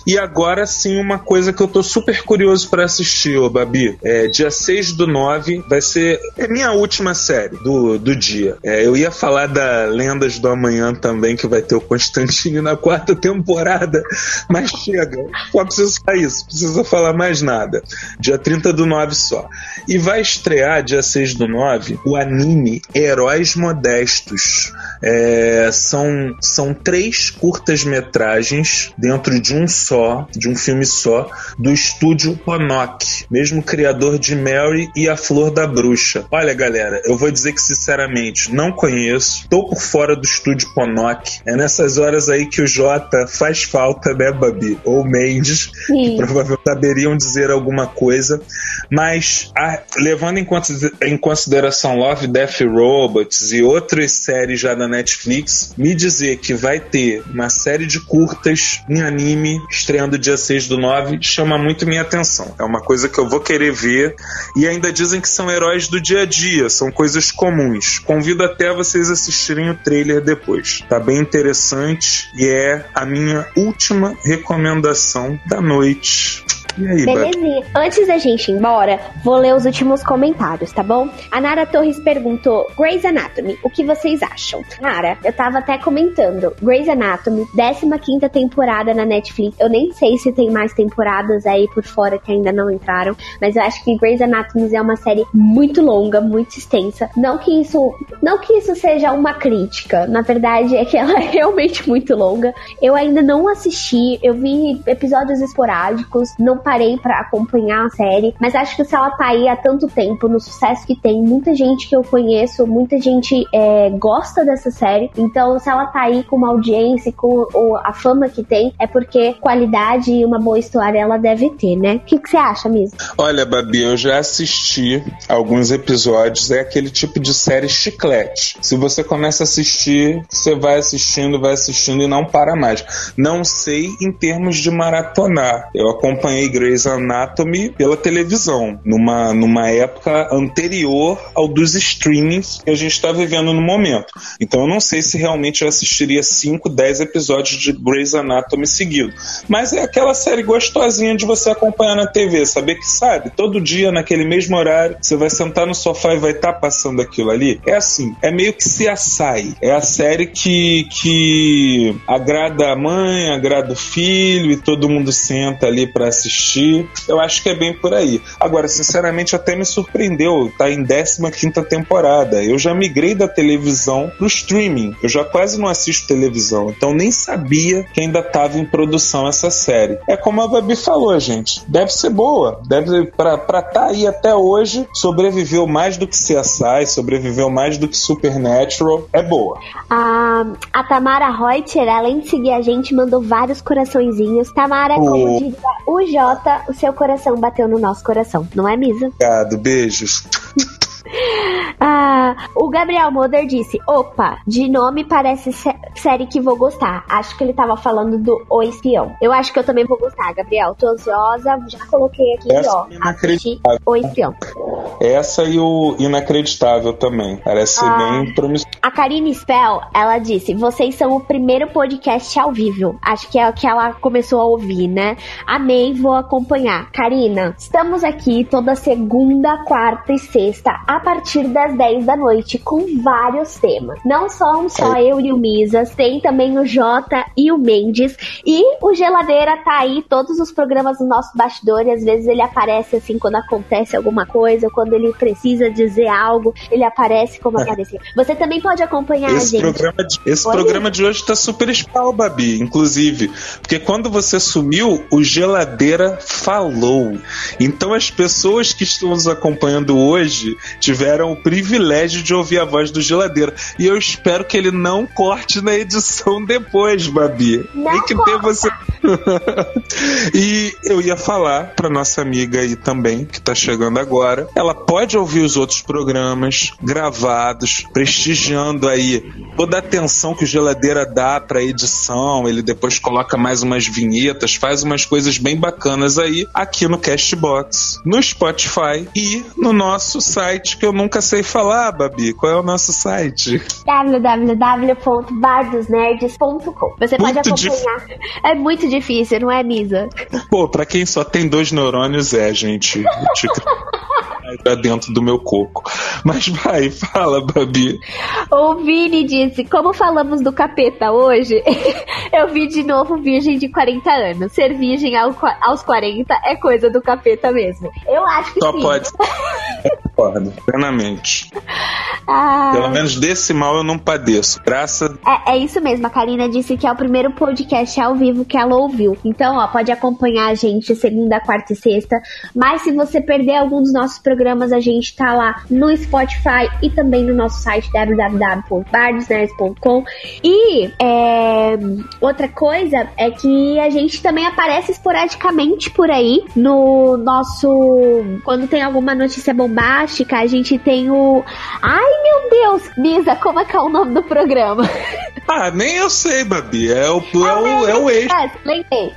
E agora sim, uma coisa que eu tô super curioso para assistir, ô Babi. É, dia 6 do 9 vai ser. É minha última série do, do dia. É, eu ia falar da Lendas do Amanhã também, que vai ter o Constantino na quarta temporada, mas chega. Só precisa falar isso, precisa falar mais nada. Dia 30 do 9 só. E vai estrear, dia 6 do 9, o anime Heróis Modestos. É, são, são três curtas-metragens dentro de um só, de um filme só, do estúdio Ponok, mesmo criador de Mary e A Flor da Bruxa. Olha, galera, eu vou dizer que sinceramente não conheço, tô por fora do estúdio Ponok. É nessas horas aí que o Jota faz falta, né, Babi? Ou Mendes, Sim. que provavelmente saberiam dizer alguma coisa. Mas, a, levando em, em consideração Love, Death Robots e outras séries já da Netflix, me dizer que vai ter uma série de curtas em anime estreando dia 6 do 9 chama muito minha atenção. É uma coisa que eu vou querer ver. E ainda dizem que são heróis do dia a dia, são coisas comuns. Convido até vocês assistirem o trailer depois. Tá bem interessante e é a minha última recomendação da noite. E aí, Belezinha. Antes da gente ir embora, vou ler os últimos comentários, tá bom? A Nara Torres perguntou: Grey's Anatomy, o que vocês acham? Nara, eu tava até comentando. Grey's Anatomy, 15 temporada na Netflix. Eu nem sei se tem mais temporadas aí por fora que ainda não entraram, mas eu acho que Grey's Anatomy é uma série muito longa, muito extensa. Não que isso, não que isso seja uma crítica, na verdade é que ela é realmente muito longa. Eu ainda não assisti, eu vi episódios esporádicos, não parei para acompanhar a série, mas acho que se ela tá aí há tanto tempo, no sucesso que tem, muita gente que eu conheço, muita gente é, gosta dessa série, então se ela tá aí com uma audiência, com o, a fama que tem, é porque qualidade e uma boa história ela deve ter, né? O que, que você acha mesmo? Olha, Babi, eu já assisti alguns episódios, é aquele tipo de série chiclete. Se você começa a assistir, você vai assistindo, vai assistindo e não para mais. Não sei em termos de maratonar. Eu acompanhei Grey's Anatomy pela televisão, numa, numa época anterior ao dos streamings que a gente está vivendo no momento. Então eu não sei se realmente eu assistiria 5, 10 episódios de Grey's Anatomy seguido. Mas é aquela série gostosinha de você acompanhar na TV, saber que sabe, todo dia naquele mesmo horário, você vai sentar no sofá e vai estar tá passando aquilo ali. É assim, é meio que se assai. É a série que, que agrada a mãe, agrada o filho e todo mundo senta ali para assistir. Eu acho que é bem por aí. Agora, sinceramente, até me surpreendeu. Tá em 15 temporada. Eu já migrei da televisão pro streaming. Eu já quase não assisto televisão. Então nem sabia que ainda tava em produção essa série. É como a Babi falou, gente. Deve ser boa. Deve pra estar tá aí até hoje. Sobreviveu mais do que CSI, sobreviveu mais do que Supernatural. É boa. A, a Tamara Reuter, além de seguir a gente, mandou vários coraçõezinhos. Tamara, oh. como diria o O seu coração bateu no nosso coração, não é, Misa? Obrigado, beijos. Ah, o Gabriel Moder disse: opa, de nome parece sé série que vou gostar. Acho que ele tava falando do O Espião. Eu acho que eu também vou gostar, Gabriel. Tô ansiosa, já coloquei aqui, Essa ó. É O Espião. Essa e o Inacreditável também. Parece ah, bem promissor. A Karine Spell, ela disse: vocês são o primeiro podcast ao vivo. Acho que é o que ela começou a ouvir, né? Amei, vou acompanhar. Karina, estamos aqui toda segunda, quarta e sexta, a partir das 10 da noite com vários temas. Não são só eu e o Misas, tem também o Jota e o Mendes. E o Geladeira tá aí, todos os programas do nosso bastidor. E às vezes ele aparece assim quando acontece alguma coisa, quando ele precisa dizer algo, ele aparece como é. aparecer. Você também pode acompanhar esse a gente. Programa de, esse Oi? programa de hoje tá super especial, Babi, inclusive. Porque quando você sumiu, o Geladeira falou. Então as pessoas que estão nos acompanhando hoje tiveram o privilégio de ouvir a voz do geladeiro. E eu espero que ele não corte na edição depois, Babi. Não Tem que corta. ter você. e eu ia falar pra nossa amiga aí também, que tá chegando agora. Ela pode ouvir os outros programas gravados, prestigiando aí toda a atenção que o geladeira dá pra edição. Ele depois coloca mais umas vinhetas, faz umas coisas bem bacanas aí aqui no Castbox, no Spotify e no nosso site que eu nunca sei falar Babi? Qual é o nosso site? www.bardosnerds.com Você muito pode acompanhar. É muito difícil, não é, Misa? Pô, pra quem só tem dois neurônios, é, gente. pra dentro do meu coco. Mas vai, fala, Babi. O Vini disse: Como falamos do capeta hoje, eu vi de novo Virgem de 40 anos. Ser virgem aos 40 é coisa do capeta mesmo. Eu acho que Só sim. pode. Concordo, plenamente. Ah. Pelo menos desse mal eu não padeço. Graças. É, é isso mesmo. A Karina disse que é o primeiro podcast ao vivo que ela ouviu. Então, ó, pode acompanhar a gente segunda, quarta e sexta. Mas se você perder algum dos nossos programas, a gente tá lá no Spotify e também no nosso site www.bardosnerds.com. E é, outra coisa é que a gente também aparece esporadicamente por aí no nosso. Quando tem alguma notícia bombástica, a gente tem o. Ai meu Deus! Misa, como é que é o nome do programa? Ah, nem eu sei, Babi. É o, é o, é o eixo. Lembrei.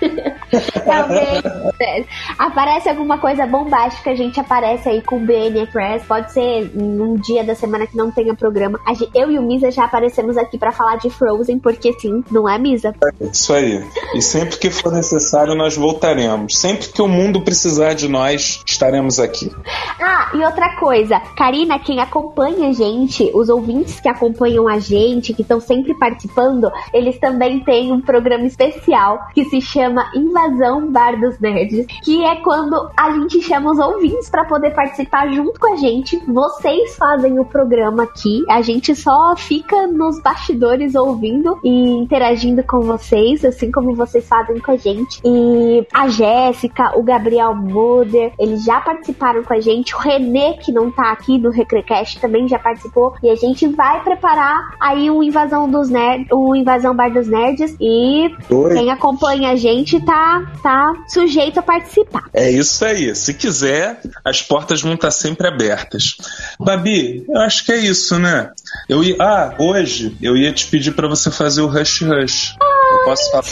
Talvez. Aparece alguma coisa bombástica, a gente aparece aí com o BN Press. Pode ser num dia da semana que não tenha programa. Eu e o Misa já aparecemos aqui para falar de Frozen, porque sim, não é, Misa? É isso aí. E sempre que for necessário, nós voltaremos. Sempre que o mundo precisar de nós, estaremos aqui. Ah, e outra coisa, Karina, quem acompanha a gente, os ouvintes que acompanham a gente, que estão sempre participando, eles também têm um programa especial que se chama Invasão Bar dos Nerds, que é quando a gente chama os ouvintes para poder participar junto com a gente. Vocês fazem o programa aqui, a gente só fica nos bastidores ouvindo e interagindo com vocês, assim como vocês fazem com a gente. E a Jéssica, o Gabriel Muder, eles já participaram com a gente. O Renê, que não tá aqui do Recrecast, também já participou. E a gente vai preparar aí um Invasão dos Nerds, o Invasão Bar dos Nerds. E Oi. quem acompanha a gente tá, tá sujeito a participar. É isso aí. Se quiser, as portas vão estar sempre abertas. Babi, eu acho que é isso, né? Eu ia, ah, hoje eu ia te pedir para você fazer o Rush Rush. Ai, eu posso falar?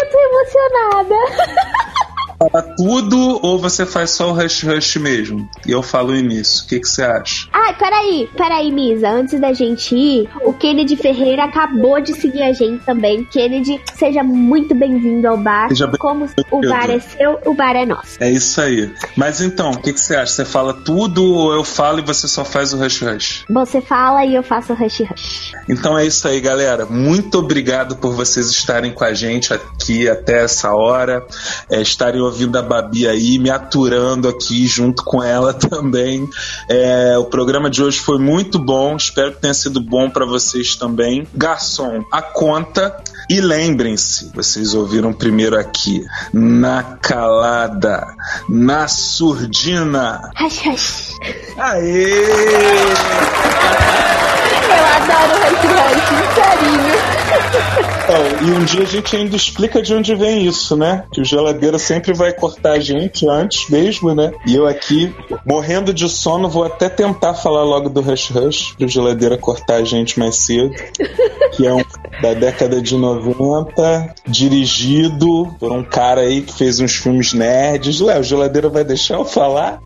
Eu tô emocionada. fala tudo ou você faz só o Rush Rush mesmo? E eu falo o início. O que, que você acha? Ai, peraí, peraí, Misa. Antes da gente ir, o Kennedy Ferreira acabou de seguir a gente também. Kennedy, seja muito bem-vindo ao bar. Seja bem Como o bar é seu, o bar é nosso. É isso aí. Mas então, o que, que você acha? Você fala tudo ou eu falo e você só faz o Rush Rush? Você fala e eu faço o Rush Rush. Então é isso aí, galera. Muito obrigado por vocês estarem com a gente aqui até essa hora, é, estarem ouvindo a Babi aí, me aturando aqui junto com ela também. É, o programa de hoje foi muito bom, espero que tenha sido bom para vocês também. Garçom, a conta. E lembrem-se, vocês ouviram primeiro aqui, na calada, na surdina. Aê! Eu adoro o Rush Rush, carinho. Então, e um dia a gente ainda explica de onde vem isso, né? Que o geladeira sempre vai cortar a gente antes mesmo, né? E eu aqui, morrendo de sono, vou até tentar falar logo do Rush Rush, pro geladeira cortar a gente mais cedo. Que é um da década de 90, dirigido por um cara aí que fez uns filmes nerds. Ué, o geladeira vai deixar eu falar?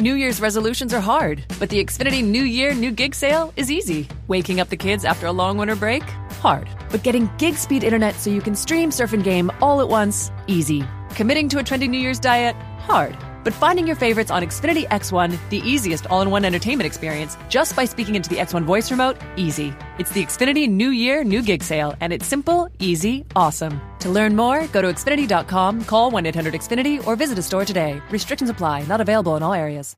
New Year's resolutions are hard, but the Xfinity New Year New Gig sale is easy. Waking up the kids after a long winter break? Hard. But getting gig speed internet so you can stream, surf, and game all at once? Easy. Committing to a trendy New Year's diet? Hard. But finding your favorites on Xfinity X1, the easiest all in one entertainment experience, just by speaking into the X1 voice remote? Easy. It's the Xfinity New Year New Gig sale, and it's simple, easy, awesome. To learn more, go to Xfinity.com, call 1 800 Xfinity, or visit a store today. Restrictions apply, not available in all areas.